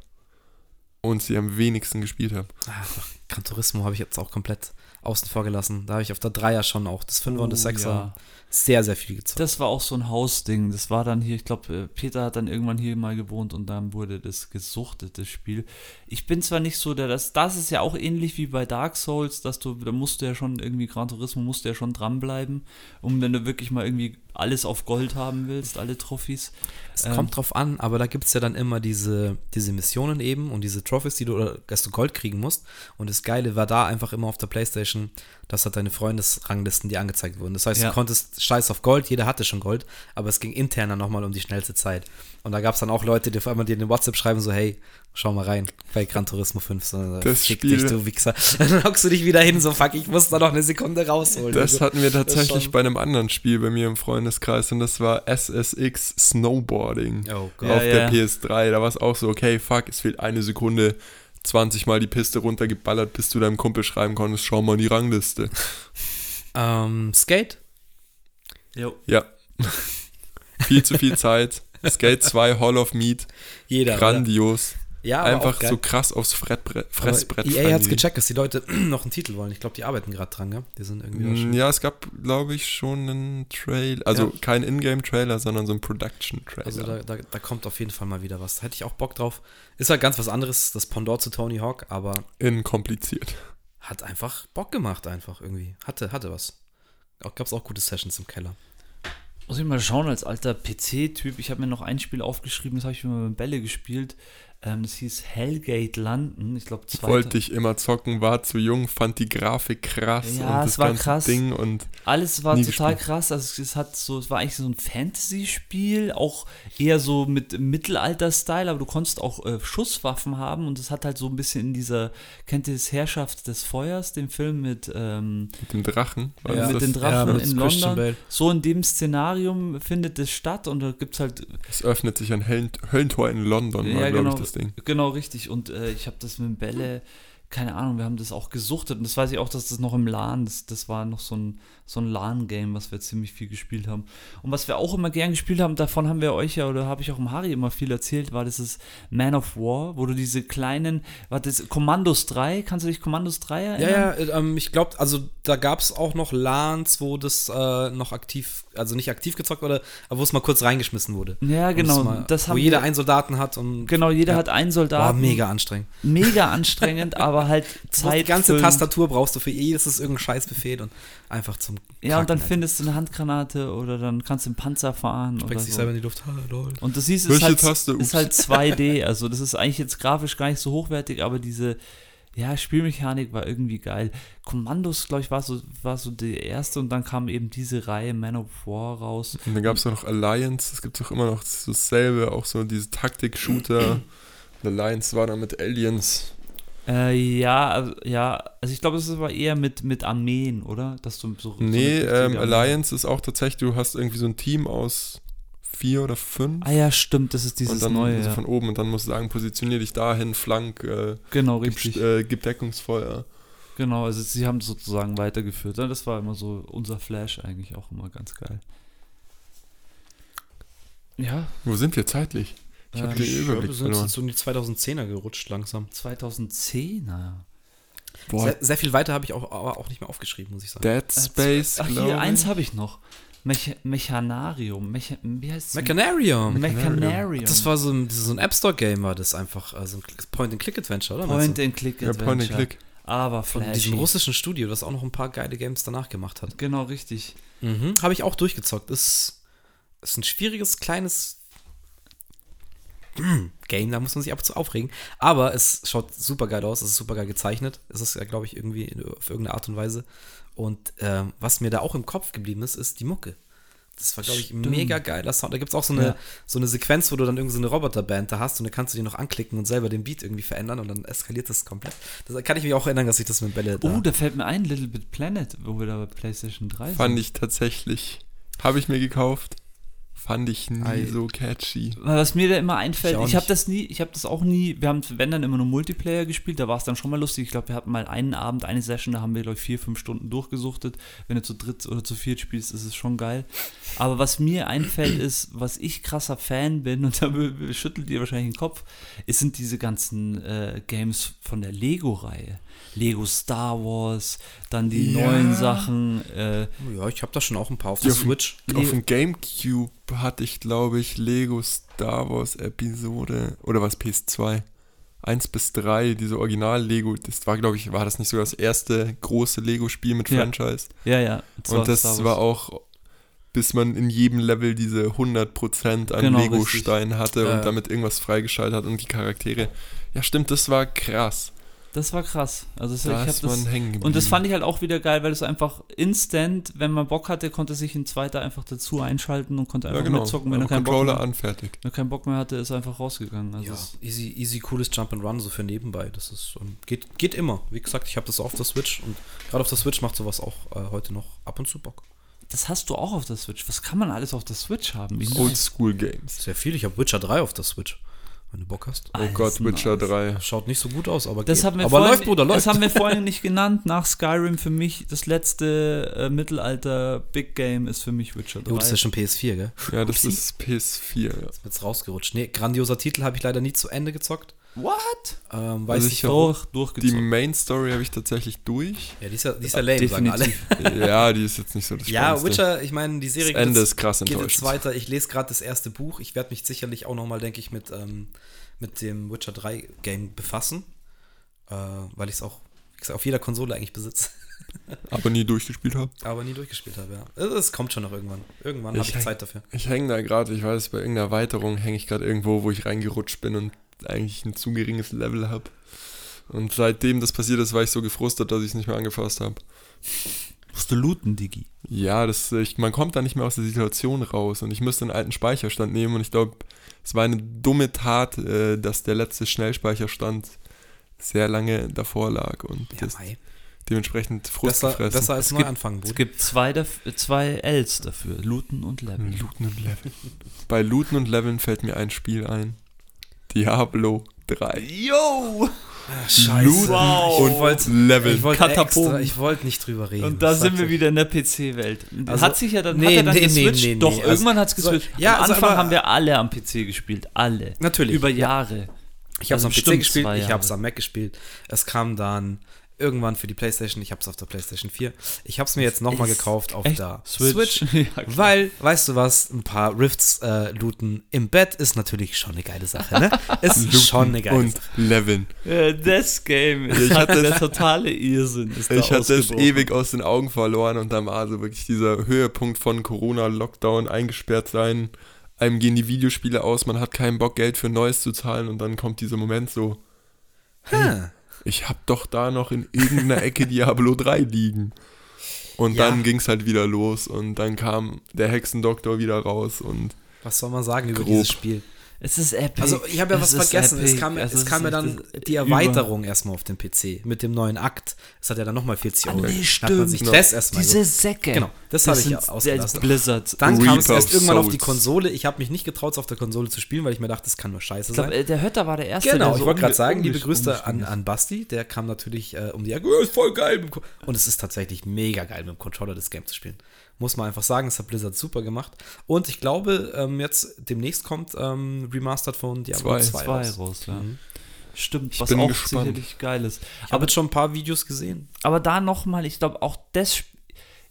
und sie am wenigsten gespielt habe. Ah, Gran Turismo habe ich jetzt auch komplett außen vor gelassen. Da habe ich auf der Dreier schon auch das Fünfer und das Oh, Sechser ja. Sehr, sehr viel gezockt. Das war auch so ein Hausding. Das war dann hier, ich glaube, Peter hat dann irgendwann hier mal gewohnt und dann wurde das gesuchtet, das Spiel. Ich bin zwar nicht so der, das, das ist ja auch ähnlich wie bei Dark Souls, dass du, da musst du ja schon irgendwie, Gran Turismo musst du ja schon dranbleiben, um wenn du wirklich mal irgendwie alles auf Gold haben willst, alle Trophys. Es Ähm, kommt drauf an, aber da gibt es ja dann immer diese, diese Missionen eben und diese Trophies, die du, oder, dass du Gold kriegen musst. Und das Geile war da einfach immer auf der Playstation, dass halt deine Freundesranglisten dir angezeigt wurden. Das heißt, Ja. du konntest scheiß auf Gold, jeder hatte schon Gold, aber es ging intern dann nochmal um die schnellste Zeit. Und da gab es dann auch Leute, die auf einmal dir in den WhatsApp schreiben, so, hey, schau mal rein, bei Gran Turismo 5. So, Das fick Spiel- dich, du Wichser. <laughs> Dann hockst du dich wieder hin, so, fuck, ich muss da noch eine Sekunde rausholen. Das Also, hatten wir tatsächlich bei einem anderen Spiel bei mir im Freundeskreis und das war SSX Snowboarding Oh Gott. Ja, auf der ja. PS3. Da war es auch so, okay, fuck, es fehlt eine Sekunde, 20 Mal die Piste runtergeballert, bis du deinem Kumpel schreiben konntest, schau mal in die Rangliste. Ähm, Skate? Jo. Ja. viel zu viel Zeit. Skate 2, Hall of Meat, Jeder. oder? grandios. Ja, aber auch Einfach geil. so krass aufs Frettbrett, Aber Fressbrett. EA fallen hat's die. gecheckt, dass die Leute <clears throat> noch einen Titel wollen. Ich glaube, die arbeiten gerade dran, gell? Die sind irgendwie Mm, schon. Ja, es gab, glaube ich, schon einen Trailer. Also Ja. kein Ingame-Trailer, sondern so ein Production-Trailer. Also da, da, da kommt auf jeden Fall mal wieder was. Da hätte ich auch Bock drauf. Ist halt ganz was anderes, das Pendant zu Tony Hawk, aber In kompliziert. hat einfach Bock gemacht, einfach irgendwie. Hatte, hatte was. Auch, gab's auch gute Sessions im Keller. Muss ich mal schauen, als alter PC-Typ. Ich habe mir noch ein Spiel aufgeschrieben, das habe ich mal mit Bälle gespielt. Ähm, das hieß Hellgate London. Ich glaube, zwei. Wollte ich immer zocken, war zu jung, fand die Grafik krass Ja, und es das war ganze krass. Ding und Alles war total gespielt. krass. Also es hat so, es war eigentlich so ein Fantasy-Spiel, auch eher so mit Mittelalter-Style, aber du konntest auch äh, Schusswaffen haben und es hat halt so ein bisschen in dieser, kennt ihr das Herrschaft des Feuers, den Film mit, ähm, mit dem Drachen. Ja, mit den Drachen mit in London. So in dem Szenarium findet es statt und da gibt es halt Es öffnet sich ein Höllen Höllentor in London, war, Ja, glaube genau. ich, das Ding. Genau, richtig. Und äh, ich habe das mit Bälle, keine Ahnung, wir haben das auch gesuchtet. Und das weiß ich auch, dass das noch im LAN, das, das war noch so ein, so ein LAN-Game, was wir ziemlich viel gespielt haben. Und was wir auch immer gern gespielt haben, davon haben wir euch ja, oder habe ich auch im Harry immer viel erzählt, war dieses Man of War, wo du diese kleinen, war das Kommandos 3, kannst du dich Kommandos 3 Ja, erinnern? ja, ähm, ich glaube, also da gab es auch noch LANs, wo das äh, noch aktiv, also nicht aktiv gezockt wurde, aber wo es mal kurz reingeschmissen wurde. Ja, genau. Mal, das wo jeder wir, einen Soldaten hat und Genau, jeder Ja. hat einen war Soldaten. mega anstrengend. Mega anstrengend, aber halt <laughs> Zeit. die ganze. Tastatur brauchst du für jedes ist irgendein Scheißbefehl und einfach zum Ja, und dann Kacken, findest du eine Handgranate oder dann kannst du einen Panzer fahren. Alter. Oder dich so. selber in die Luft. Lol. Und du siehst, ist halt, Taste? ist halt 2D, <laughs> also das ist eigentlich jetzt grafisch gar nicht so hochwertig, aber diese ja, Spielmechanik war irgendwie geil. Kommandos, glaube ich, war so, war so die erste und dann kam eben diese Reihe Man of War raus. Und dann gab es auch noch Alliance, es gibt auch immer noch dasselbe, auch so diese Taktik-Shooter. <clears throat> Alliance war dann mit Aliens. Äh, ja, also, ja, also ich glaube, es ist aber eher mit, mit Armeen, oder? Dass du so, so Nee, richtige ähm, Alliance ist auch tatsächlich, du hast irgendwie so ein Team aus vier oder fünf. Ah ja, stimmt, das ist dieses und dann neue. so Ja. von oben und dann musst du sagen, positionier dich dahin, flank, äh, Genau, gib, richtig. äh, gib Deckungsfeuer. Genau, also sie haben sozusagen weitergeführt. Ja, Das war immer so unser Flash eigentlich auch immer ganz geil. Ja, Wo sind wir zeitlich? Ich habe Ähm, den Ja, Überblick wir sind jetzt so in die 2010er gerutscht langsam. 2010er. Boah, Sehr, sehr viel weiter habe ich auch, aber auch nicht mehr aufgeschrieben, muss ich sagen. Dead Space, Ach, glaube hier, ich. eins habe ich noch. Mech Mechanarium. Mecha wie heißt es? Mechanarium. Mechanarium. Das war so ein, so ein App Store Game, war das einfach. Also ein Point-and-Click-Adventure, oder? meinst Point du? and Click Ja, Adventure. Point and Click. Aber Von flashy. diesem russischen Studio, das auch noch ein paar geile Games danach gemacht hat. Genau, richtig. Mhm. Habe ich auch durchgezockt. Ist, ist ein schwieriges, kleines Game, da muss man sich ab und zu aufregen. Aber es schaut super geil aus, es ist super geil gezeichnet. Es ist ja, glaube ich, irgendwie auf irgendeine Art und Weise. Und ähm, was mir da auch im Kopf geblieben ist, ist die Mucke. Das war, glaube ich, ein Stimmt. mega geiler Sound. Da gibt es auch so eine, Ja. so eine Sequenz, wo du dann irgendwie so eine Roboterband da hast und dann kannst du die noch anklicken und selber den Beat irgendwie verändern und dann eskaliert das komplett. Da kann ich mich auch erinnern, dass ich das mit Bälle da. Oh, da fällt mir ein, Little Bit Planet, wo wir da bei PlayStation 3 Fand sind. ich tatsächlich. Habe ich mir gekauft. Fand ich nie Ei. so catchy. Was mir da immer einfällt, Ich ich, habe das nie, ich habe das auch nie, wir haben, wenn dann immer nur Multiplayer gespielt, da war es dann schon mal lustig. Ich glaube, wir hatten mal einen Abend, eine Session, da haben wir, glaube ich, vier, fünf Stunden durchgesuchtet. Wenn du zu dritt oder zu viert spielst, ist es schon geil. Aber was mir einfällt, <clears throat> ist, was ich krasser Fan bin, und da schüttelt ihr wahrscheinlich den Kopf, es sind diese ganzen äh, Games von der Lego-Reihe. Lego Star Wars, dann die Ja. neuen Sachen, äh, ja, ich habe da schon auch ein paar auf der Switch. Auf dem Gamecube hatte ich, glaube ich, Lego Star Wars Episode oder was PS2. 1 bis 3, diese Original-Lego, das war, glaube ich, war das nicht sogar das erste große Lego-Spiel mit Ja. Franchise? ja, ja. Und das Star Wars. war auch, bis man in jedem Level diese 100% an Genau, Lego-Steinen hatte Ja. und damit irgendwas freigeschaltet hat und die Charaktere. Ja, stimmt, das war krass. Das war krass. Also das, Da ich ist das, hängen geblieben. Und das fand ich halt auch wieder geil, weil es einfach instant, wenn man Bock hatte, konnte sich ein zweiter einfach dazu einschalten und konnte einfach ja, genau. mitzocken. Wenn er, keinen Bock Controller mehr, anfertigt. wenn er keinen Bock mehr hatte, ist er einfach rausgegangen. Also Ja, easy, easy, cooles Jump and Run, so für nebenbei. Das ist, geht, geht immer. Wie gesagt, ich habe das auf der Switch und gerade auf der Switch macht sowas auch äh, heute noch ab und zu Bock. das hast du auch auf der Switch. Was kann man alles auf der Switch haben? Wie nice. Oldschool-Games. Sehr viel. Ich habe Witcher 3 auf der Switch, wenn du Bock hast. Oh Alles Gott, Witcher nice. 3. Schaut nicht so gut aus, aber Das geht. haben wir aber vorhin, läuft, Bruder, läuft. Das haben wir <laughs> vorhin nicht genannt. Nach Skyrim für mich das letzte äh, Mittelalter Big Game ist für mich Witcher 3. Jo, das ist ja schon PS4, gell? Ja, das Upsi. ist PS4. Ja. Ist jetzt rausgerutscht. Nee, grandioser Titel habe ich leider nie zu Ende gezockt. What? Ähm, weiß Also ich ich warum. Durch, Die durchgezogen. Main Story habe ich tatsächlich durch. Ja, die ist ja, die ist ja lame, sagen alle. Definitiv. <laughs> ja, die ist jetzt nicht so das Ja, Spannendste. Witcher, ich meine, die Serie Das Ende jetzt- ist krass geht jetzt weiter. Ich lese gerade das erste Buch. Ich werde mich sicherlich auch nochmal, denke ich, mit, ähm, mit dem Witcher 3 Game befassen. Äh, weil ich es auch, wie gesagt, auf jeder Konsole eigentlich besitze. <laughs> Aber nie durchgespielt habe. Aber nie durchgespielt habe, ja. Es, kommt schon noch irgendwann. Irgendwann habe Ich- ich Zeit dafür. Ich hänge da gerade, ich weiß, bei irgendeiner Erweiterung hänge ich gerade irgendwo, wo ich reingerutscht bin und eigentlich ein zu geringes Level habe. Und seitdem das passiert ist, war ich so gefrustet, dass ich es nicht mehr angefasst habe. Musst du looten, Digi. Ja, das, ich, man kommt da nicht mehr aus der Situation raus und ich müsste einen alten Speicherstand nehmen und ich glaube, es war eine dumme Tat, äh, dass der letzte Schnellspeicherstand sehr lange davor lag und Ja, das mei. dementsprechend Frust Besser, gefressen. besser als Es neu gibt- Es gibt zwei, äh, zwei Ls dafür. Looten und Leveln. Looten und Leveln. Bei Looten und Leveln fällt mir ein Spiel ein. Diablo 3. Yo! Scheiße. Looten Wow. und Ich wollte- Leveln. Ich wollte Katapult. extra, ich wollte nicht drüber reden. Und da sind wir wieder in der PC-Welt. Also- hat sich ja dann, Nee, hat er dann nee, nee, geswitcht? nee, nee. Doch, Also- irgendwann hat es so- geswitcht. ja, Am also Anfang aber- haben wir alle am PC gespielt. Alle. Natürlich. Über ja. Jahre. Ich habe es Also am PC gespielt, ich habe es am Mac gespielt. Es kam dann irgendwann für die PlayStation, ich habe es auf der PlayStation 4. Ich habe es mir jetzt nochmal gekauft auf der Switch. Switch. <laughs> Ja, weil, weißt du was, ein paar Rifts äh, looten im Bett ist natürlich schon eine geile Sache, ne? <laughs> Ist schon eine geile und Sache. Leveln. Äh, das Game ist Ich hatte- der totale Irrsinn. Ist da Ich hatte es ewig aus den Augen verloren und dann war so wirklich dieser Höhepunkt von Corona, Lockdown, eingesperrt sein. Einem gehen die Videospiele aus, man hat keinen Bock, Geld für Neues zu zahlen und dann kommt dieser Moment so, Hm. Ich hab doch da noch in irgendeiner <laughs> Ecke Diablo 3 liegen. Und Ja. dann ging es halt wieder los und dann kam der Hexendoktor wieder raus und Was soll man sagen über Grob. dieses Spiel? Es ist epic. Also ich habe ja was Es vergessen. Es kam, Also es kam ja dann das- die Erweiterung erstmal auf den PC mit dem neuen Akt. Es hat ja dann nochmal 40 Ah, Euro. nee, Hat man sich stimmt. das erstmal Diese Säcke. Genau, das habe ich ausgelassen. der Blizzard. Dann kam es erst irgendwann auf die Souls. Konsole. Ich habe mich nicht getraut, es auf der Konsole zu spielen, weil ich mir dachte, das kann nur scheiße ich glaube, sein. der Hötter war der erste. Genau, der ich so wollte gerade sagen, liebe Grüße an, an Basti. Der kam natürlich äh, um die Ecke, "Ja, ist voll geil. dem Ko-" Und es ist tatsächlich mega geil, mit dem Controller das Game zu spielen. Muss man einfach sagen, das hat Blizzard super gemacht. Und ich glaube, ähm, jetzt demnächst kommt ähm, Remastered von Diablo Zwei. 2, Zwei raus. raus, ja. Mhm. Stimmt, Ich was bin auch gespannt. sicherlich geil ist. Ich habe jetzt schon ein paar Videos gesehen. Aber da nochmal, ich glaube auch das,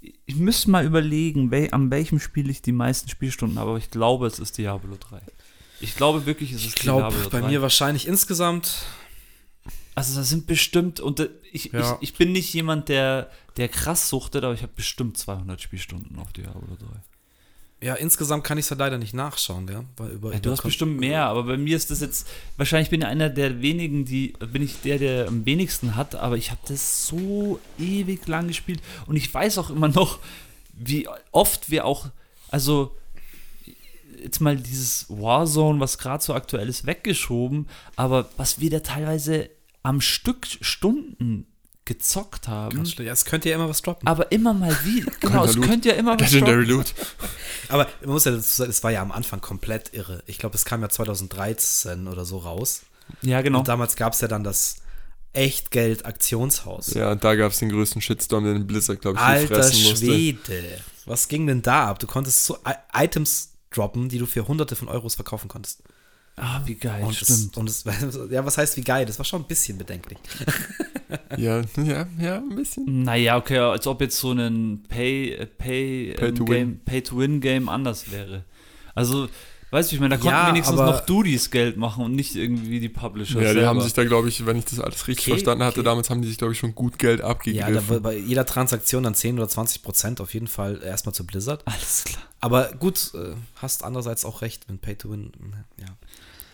ich müsste mal überlegen, wel, an welchem Spiel ich die meisten Spielstunden habe, aber ich glaube, es ist Diablo 3. Ich glaube wirklich, es ist Ich glaube, Diablo bei 3. mir wahrscheinlich insgesamt. also da sind bestimmt, und äh, ich, Ja. ich, ich bin nicht jemand, der, der krass suchtet, aber ich habe bestimmt 200 Spielstunden auf Diablo 3. Ja, insgesamt kann ich es ja leider nicht nachschauen, gell? Weil über, Ja, du über hast bestimmt mehr, aber bei mir ist das jetzt, wahrscheinlich bin ich einer der wenigen, die, bin ich der, der am wenigsten hat, aber ich habe das so ewig lang gespielt und ich weiß auch immer noch, wie oft wir auch, also jetzt mal dieses Warzone, was gerade so aktuell ist, weggeschoben, aber was wir da teilweise am Stück Stunden gezockt haben, Ganz schlecht. Ja, es könnte ja immer was droppen. aber immer mal wieder, <laughs> genau, es könnte ja immer was Legendary Loot. <laughs> Aber man muss ja dazu sagen, es war ja am Anfang komplett irre. Ich glaube, es kam ja 2013 oder so raus. Ja, genau. Und damals gab es ja dann das Echtgeld-Aktionshaus. Ja, und da gab es den größten Shitstorm, den Blizzard, glaube ich, Alter fressen musste. Schwede. Was ging denn da ab? Du konntest so I Items droppen, die du für hunderte von Euros verkaufen konntest. Ah, wie geil, Und stimmt. Es, und es, <laughs> ja, was heißt wie geil? Das war schon ein bisschen bedenklich. <laughs> Ja, ja, ja, ein bisschen. Naja, okay, als ob jetzt so ein Pay, äh, Pay, Pay ähm, to Game, Pay to Win Game anders wäre. Also, weißt du, ich meine, da konnten Ja, wenigstens aber- noch Dudies Geld machen und nicht irgendwie die Publisher. Ja, die selber. haben sich da, glaube ich, wenn ich das alles richtig Okay, verstanden hatte, okay. damals haben die sich, glaube ich, schon gut Geld Ja, da war bei jeder Transaktion dann 10 oder 20 Prozent auf jeden Fall erstmal zu Blizzard. Alles klar. Aber gut, äh, hast andererseits auch recht mit Pay to Win. Ja.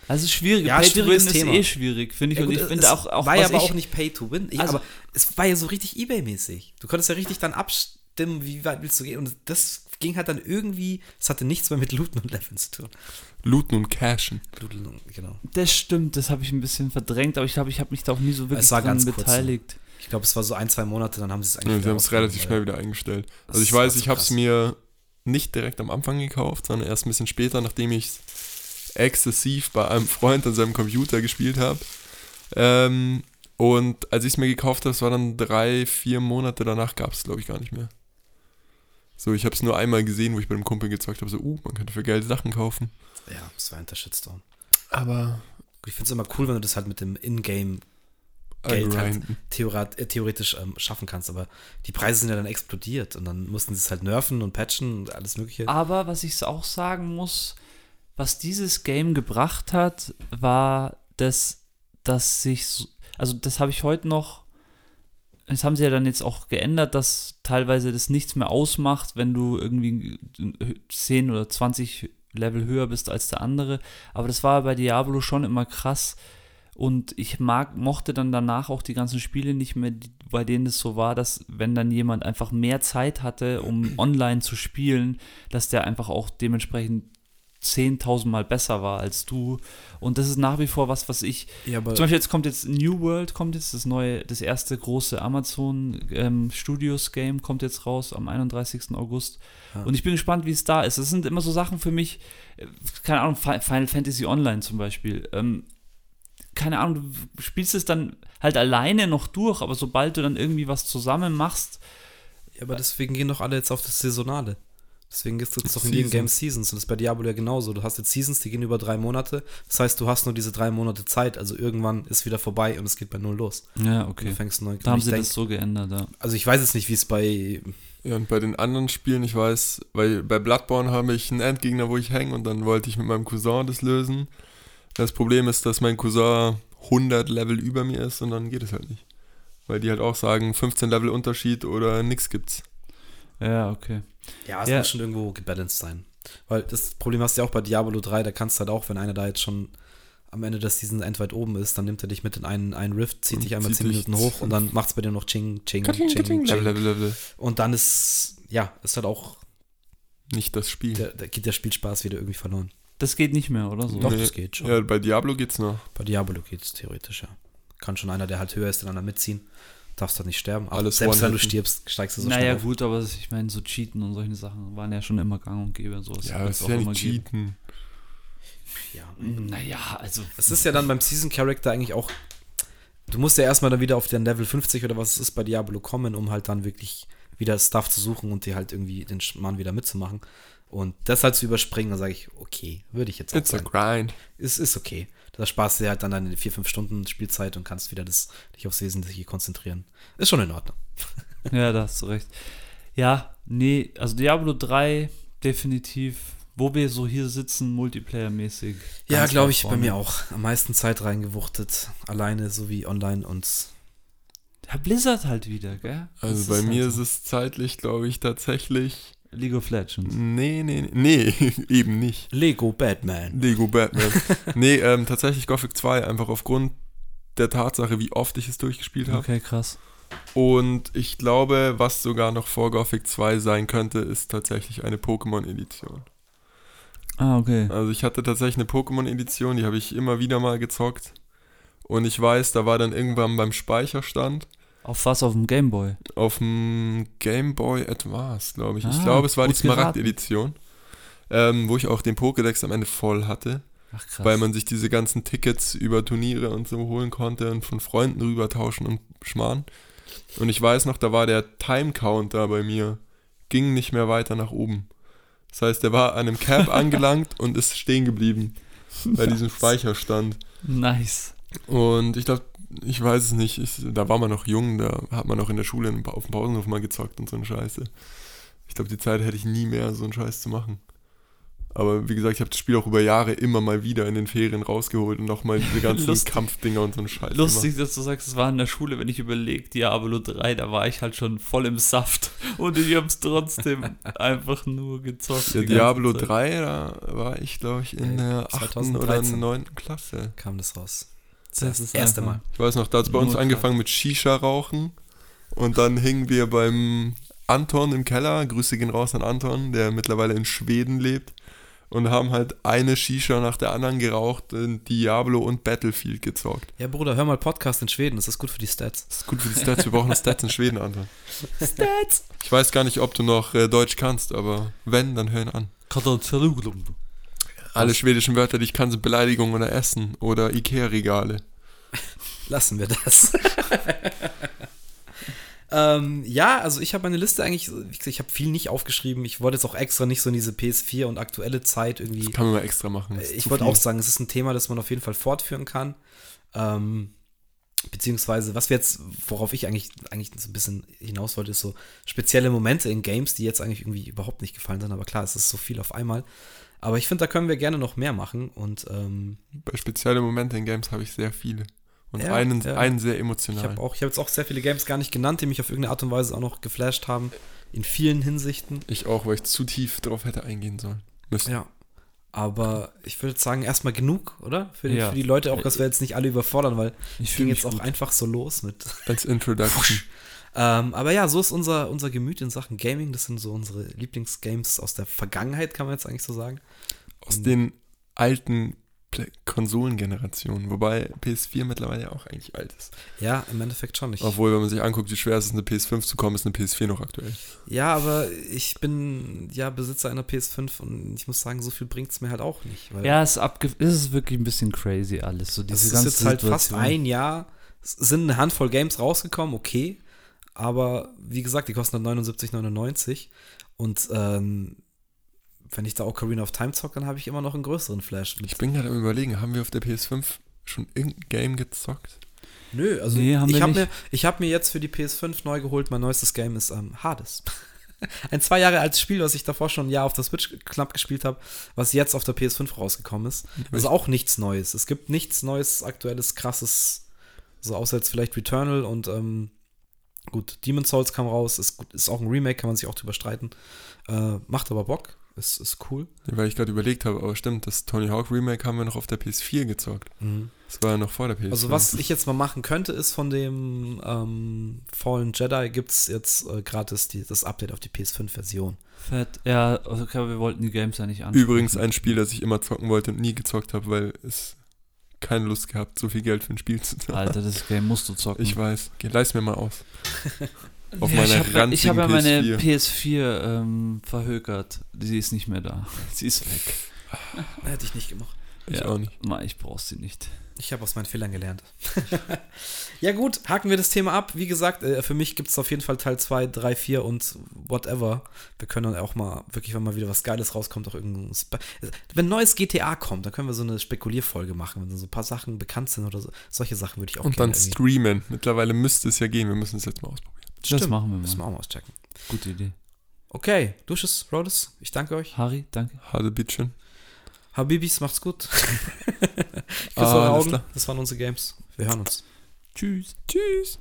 Also schwierig. Ja, Pay to Win ist Thema. eh schwierig, finde ich. Ja, und gut, ich es finde auch, auch war ja aber ich, auch nicht Pay to Win. Ich, Also- aber es war ja so richtig Ebay-mäßig. Du konntest ja richtig dann abstimmen, wie weit willst du gehen. Und das ging halt dann irgendwie, es hatte nichts mehr mit Looten und Leveln zu tun. Looten und Cashen. Looten und- Genau. Das stimmt, das habe ich ein bisschen verdrängt, aber ich glaube, ich habe mich da auch nie so wirklich Es war dran ganz kurz so. beteiligt. Ich glaube, es war so ein, zwei Monate, dann haben sie es eigentlich Ja, sie haben es relativ schnell wieder eingestellt. Das Also ich weiß, ich habe es mir nicht direkt am Anfang gekauft, sondern erst ein bisschen später, nachdem ich es exzessiv bei einem Freund an seinem Computer gespielt habe. Ähm, und als ich es mir gekauft habe, das war dann drei, vier Monate danach, gab es glaube ich gar nicht mehr. So, ich habe es nur einmal gesehen, wo ich bei dem Kumpel gezockt habe, so, uh, man könnte für Geld Sachen kaufen. Ja, es war ein Shitstorm. Aber Ich finde es immer cool, wenn du das halt mit dem Ingame Geld halt äh, theoretisch ähm, schaffen kannst. Aber die Preise sind ja dann explodiert und dann mussten sie es halt nerven und patchen und alles Mögliche. Aber was ich auch sagen muss, was dieses Game gebracht hat, war, dass, dass sich, so- also das habe ich heute noch, das haben sie ja dann jetzt auch geändert, dass teilweise das nichts mehr ausmacht, wenn du irgendwie 10 oder 20 Level höher bist als der andere. Aber das war bei Diablo schon immer krass. Und ich mag, mochte dann danach auch die ganzen Spiele nicht mehr, die, bei denen es so war, dass wenn dann jemand einfach mehr Zeit hatte, um <clears throat> online zu spielen, dass der einfach auch dementsprechend 10.000 Mal besser war als du. Und das ist nach wie vor was, was ich. ja, aber Zum Beispiel jetzt kommt jetzt New World, kommt jetzt das neue, das erste große Amazon ähm, Studios Game kommt jetzt raus am 31. August. Ja. Und ich bin gespannt, wie es da ist. Das sind immer so Sachen für mich, äh, keine Ahnung, Fi- Final Fantasy Online zum Beispiel. Ähm, keine Ahnung, du spielst es dann halt alleine noch durch, aber sobald du dann irgendwie was zusammen machst, Ja, aber deswegen gehen doch alle jetzt auf das Saisonale. Deswegen gibt es jetzt doch in jedem. Game Seasons. Und das ist bei Diablo ja genauso. Du hast jetzt Seasons, die gehen über drei Monate. Das heißt, du hast nur diese drei Monate Zeit. Also irgendwann ist wieder vorbei und es geht bei null los. ja, Du okay. fängst neu Da haben sie denk- das so geändert, ja. Also ich weiß jetzt nicht, wie es bei. Ja, und bei den anderen Spielen, ich weiß, weil bei Bloodborne habe ich einen Endgegner, wo ich hänge und dann wollte ich mit meinem Cousin das lösen. Das Problem ist, dass mein Cousin 100 Level über mir ist und dann geht es halt nicht. Weil die halt auch sagen, 15 Level Unterschied oder nix gibt's. Ja, okay. Ja, es Ja. muss schon irgendwo gebalanced sein. Weil das Problem hast du ja auch bei Diablo 3, da kannst du halt auch, wenn einer da jetzt schon am Ende des Season end weit oben ist, dann nimmt er dich mit in einen, einen Rift, zieht Und dich einmal zieht 10 dich- Minuten hoch und dann macht es bei dir noch Ching, Ching, Ching, Ching. Level. Und dann ist, ja, ist halt auch, Nicht das Spiel. der geht der Spielspaß wieder irgendwie verloren. Das geht nicht mehr, oder so? Doch, Nee. das geht schon. Ja, bei Diablo geht's noch. Bei Diablo geht es theoretisch, ja. Kann schon einer, der halt höher ist, dann einer mitziehen. Darfst halt nicht sterben. Aber Alles selbst wenn du stirbst, steigst du so naja, schnell auf. gut, aber ich meine, so Cheaten und solche Sachen waren ja schon immer gang und gäbe. So Ja, das ist ja nicht cheaten. Ja. Naja, also. Es ist ja dann beim Season Character eigentlich auch. Du musst ja erstmal dann wieder auf den Level 50 oder was es ist bei Diablo kommen, um halt dann wirklich wieder Stuff zu suchen und dir halt irgendwie den Schmarrn wieder mitzumachen. Und das halt zu überspringen, dann sage ich, okay, würde ich jetzt auch It's a sagen. grind. Ist, ist okay. Da sparst du dir halt dann deine vier, fünf Stunden Spielzeit und kannst wieder das, dich aufs Wesentliche konzentrieren. Ist schon in Ordnung. <laughs> Ja, da hast du recht. Ja, nee, also Diablo 3 definitiv, wo wir so hier sitzen, Multiplayer-mäßig. Ja, glaube ich, bei mir auch. Am meisten Zeit reingewuchtet. Alleine sowie online und Ja, Blizzard halt wieder, gell? Also Das bei halt mir so. ist es zeitlich, glaube ich, tatsächlich. League of Legends. Nee, nee, nee, nee, <laughs> eben nicht. Lego Batman. Lego Batman. <laughs> nee, ähm, tatsächlich Gothic 2, einfach aufgrund der Tatsache, wie oft ich es durchgespielt habe. Okay, krass. Und ich glaube, was sogar noch vor Gothic 2 sein könnte, ist tatsächlich eine Pokémon-Edition. Ah, okay. Also ich hatte tatsächlich eine Pokémon-Edition, die habe ich immer wieder mal gezockt. Und ich weiß, da war dann irgendwann beim Speicherstand Auf was auf dem Gameboy? auf dem Game Boy Advance, glaube ich. Ich Ah, glaube, es war die. Smaragd-Edition, ähm, wo ich auch den Pokédex am Ende voll hatte, Ach krass. weil man sich diese ganzen Tickets über Turniere und so holen konnte und von Freunden rüber tauschen und schmarrn. Und ich weiß noch, da war der Time-Counter bei mir, ging nicht mehr weiter nach oben. Das heißt, der war an einem Cap <laughs> angelangt und ist stehen geblieben bei diesem Speicherstand. nice. Und ich glaube, ich weiß es nicht, ich, da war man noch jung, da hat man noch in der Schule auf dem Pausenhof mal gezockt und so eine Scheiße. Ich glaube, die Zeit hätte ich nie mehr, so einen Scheiß zu machen. Aber wie gesagt, ich habe das Spiel auch über Jahre immer mal wieder in den Ferien rausgeholt und nochmal diese ganzen <laughs> Lustig. Kampfdinger und so einen Scheiß Lustig, dass du sagst, es war in der Schule, wenn ich überlege, Diablo 3, da war ich halt schon voll im Saft <laughs> und ich hab's trotzdem einfach nur gezockt. Ganze Diablo Zeit. 3, da war ich, glaube ich, in der 8. oder 2013. 9. Klasse. Kam das raus. Das Das, ist erste Mal. Ich weiß noch, da hat es bei uns Nur angefangen mit Shisha-Rauchen und dann hingen wir beim Anton im Keller, Grüße gehen raus an Anton, der mittlerweile in Schweden lebt und haben halt eine Shisha nach der anderen geraucht, in Diablo und Battlefield gezockt. Ja, Bruder, hör mal Podcast in Schweden. Das ist gut für die Stats. Das ist gut für die Stats, wir brauchen Stats in Schweden, Anton. Stats! Ich weiß gar nicht, ob du noch äh, Deutsch kannst, aber wenn, dann hör ihn an. Alle schwedischen Wörter, die ich kann, sind Beleidigung oder Essen oder Ikea-Regale. <laughs> Lassen wir das. <laughs> ähm, ja, also ich habe meine Liste eigentlich, gesagt, ich habe viel nicht aufgeschrieben. Ich wollte jetzt auch extra nicht so in diese PS4 und aktuelle Zeit irgendwie. Das kann man mal extra machen. Ich wollte auch sagen, es ist ein Thema, das man auf jeden Fall fortführen kann. Ähm, beziehungsweise, was wir jetzt, worauf ich eigentlich, eigentlich so ein bisschen hinaus wollte, ist so spezielle Momente in Games, die jetzt eigentlich irgendwie überhaupt nicht gefallen sind. Aber klar, es ist so viel auf einmal. Aber ich finde, da können wir gerne noch mehr machen. Und ähm, Bei speziellen Momenten in Games habe ich sehr viele. Und Ja, einen, ja. einen sehr ich emotional. habe auch, ich habe jetzt auch sehr viele Games gar nicht genannt, die mich auf irgendeine Art und Weise auch noch geflasht haben. In vielen Hinsichten. Ich auch, weil ich zu tief drauf hätte eingehen sollen. Müssen. Ja. Aber ich würde sagen, erstmal genug, oder? Für die, Ja. für die Leute auch, dass wir jetzt nicht alle überfordern, weil Ich ging jetzt auch gut. einfach so los mit Als Introduction. Ähm, aber ja, so ist unser, unser Gemüt in Sachen Gaming. Das sind so unsere Lieblingsgames aus der Vergangenheit, kann man jetzt eigentlich so sagen. Aus den alten Konsolengenerationen. Wobei PS4 mittlerweile ja auch eigentlich alt ist. Ja, im Endeffekt schon nicht. Obwohl, wenn man sich anguckt, wie schwer es ist, eine PS5 zu kommen, ist eine PS4 noch aktuell. Ja, aber ich bin ja Besitzer einer PS5 und ich muss sagen, so viel bringt es mir halt auch nicht. Weil Ja, es ist, abge es ist wirklich ein bisschen crazy alles. So es diese ist jetzt halt fast Situation. ein Jahr, es sind eine Handvoll Games rausgekommen, okay. Aber wie gesagt, die kosten dann 79,99. Und ähm, wenn ich da Ocarina of Time zocke, dann habe ich immer noch einen größeren Flash. Mit Ich bin gerade am überlegen, haben wir auf der PS5 schon irgendein Game gezockt? Nö, also Nee, haben ich habe mir, ich hab mir jetzt für die PS5 neu geholt, mein neuestes Game ist ähm, Hades. <laughs> Ein zwei Jahre altes Spiel, was ich davor schon ein Jahr auf der Switch knapp gespielt habe, was jetzt auf der PS5 rausgekommen ist. Also auch nichts Neues. Es gibt nichts Neues, aktuelles, krasses, so außer jetzt vielleicht Returnal und ähm, gut, Demon's Souls kam raus, ist, ist auch ein Remake, kann man sich auch drüber streiten. Äh, macht aber Bock, ist, ist cool. Weil ich gerade überlegt habe, aber stimmt, das Tony Hawk Remake haben wir noch auf der PS4 gezockt. Das war ja noch vor der PS4. Also was ich jetzt mal machen könnte, ist von dem ähm, Fallen Jedi gibt es jetzt äh, gratis die, das Update auf die PS5-Version. Fett. Ja, okay, aber wir wollten die Games ja nicht anschauen. Übrigens ein Spiel, das ich immer zocken wollte und nie gezockt habe, weil es keine Lust gehabt, so viel Geld für ein Spiel zu zahlen. Alter, das Game musst du zocken. Ich weiß. Geh, leist mir mal aus. <laughs> Auf ja, meiner ich habe ja, hab meine PS4. PS4 ähm, verhökert. Sie ist nicht mehr da. <laughs> Sie ist weg. Hätte ich nicht gemacht. Ich ja. auch nicht. Ma, ich brauch sie nicht. Ich habe aus meinen Fehlern gelernt. <laughs> ja gut, haken wir das Thema ab. Wie gesagt, äh, für mich gibt es auf jeden Fall Teil 2, 3, 4 und whatever. Wir können dann auch mal, wirklich, wenn mal wieder was Geiles rauskommt, auch irgendein... Spe wenn ein neues GTA kommt, dann können wir so eine Spekulierfolge machen, wenn so ein paar Sachen bekannt sind oder so. Solche Sachen würde ich auch Und dann irgendwie- streamen. Mittlerweile müsste es ja gehen. Wir müssen es jetzt mal ausprobieren. Das Stimmt. machen wir Müssen wir mal. auch mal auschecken. Gute Idee. Okay, Lucius, Rhodes, ich danke euch. Harry, danke. Hadebittchen. Habibis, macht's gut. <laughs> ich küsse Ah. Das waren unsere Games. Wir hören uns. Tschüss. Tschüss.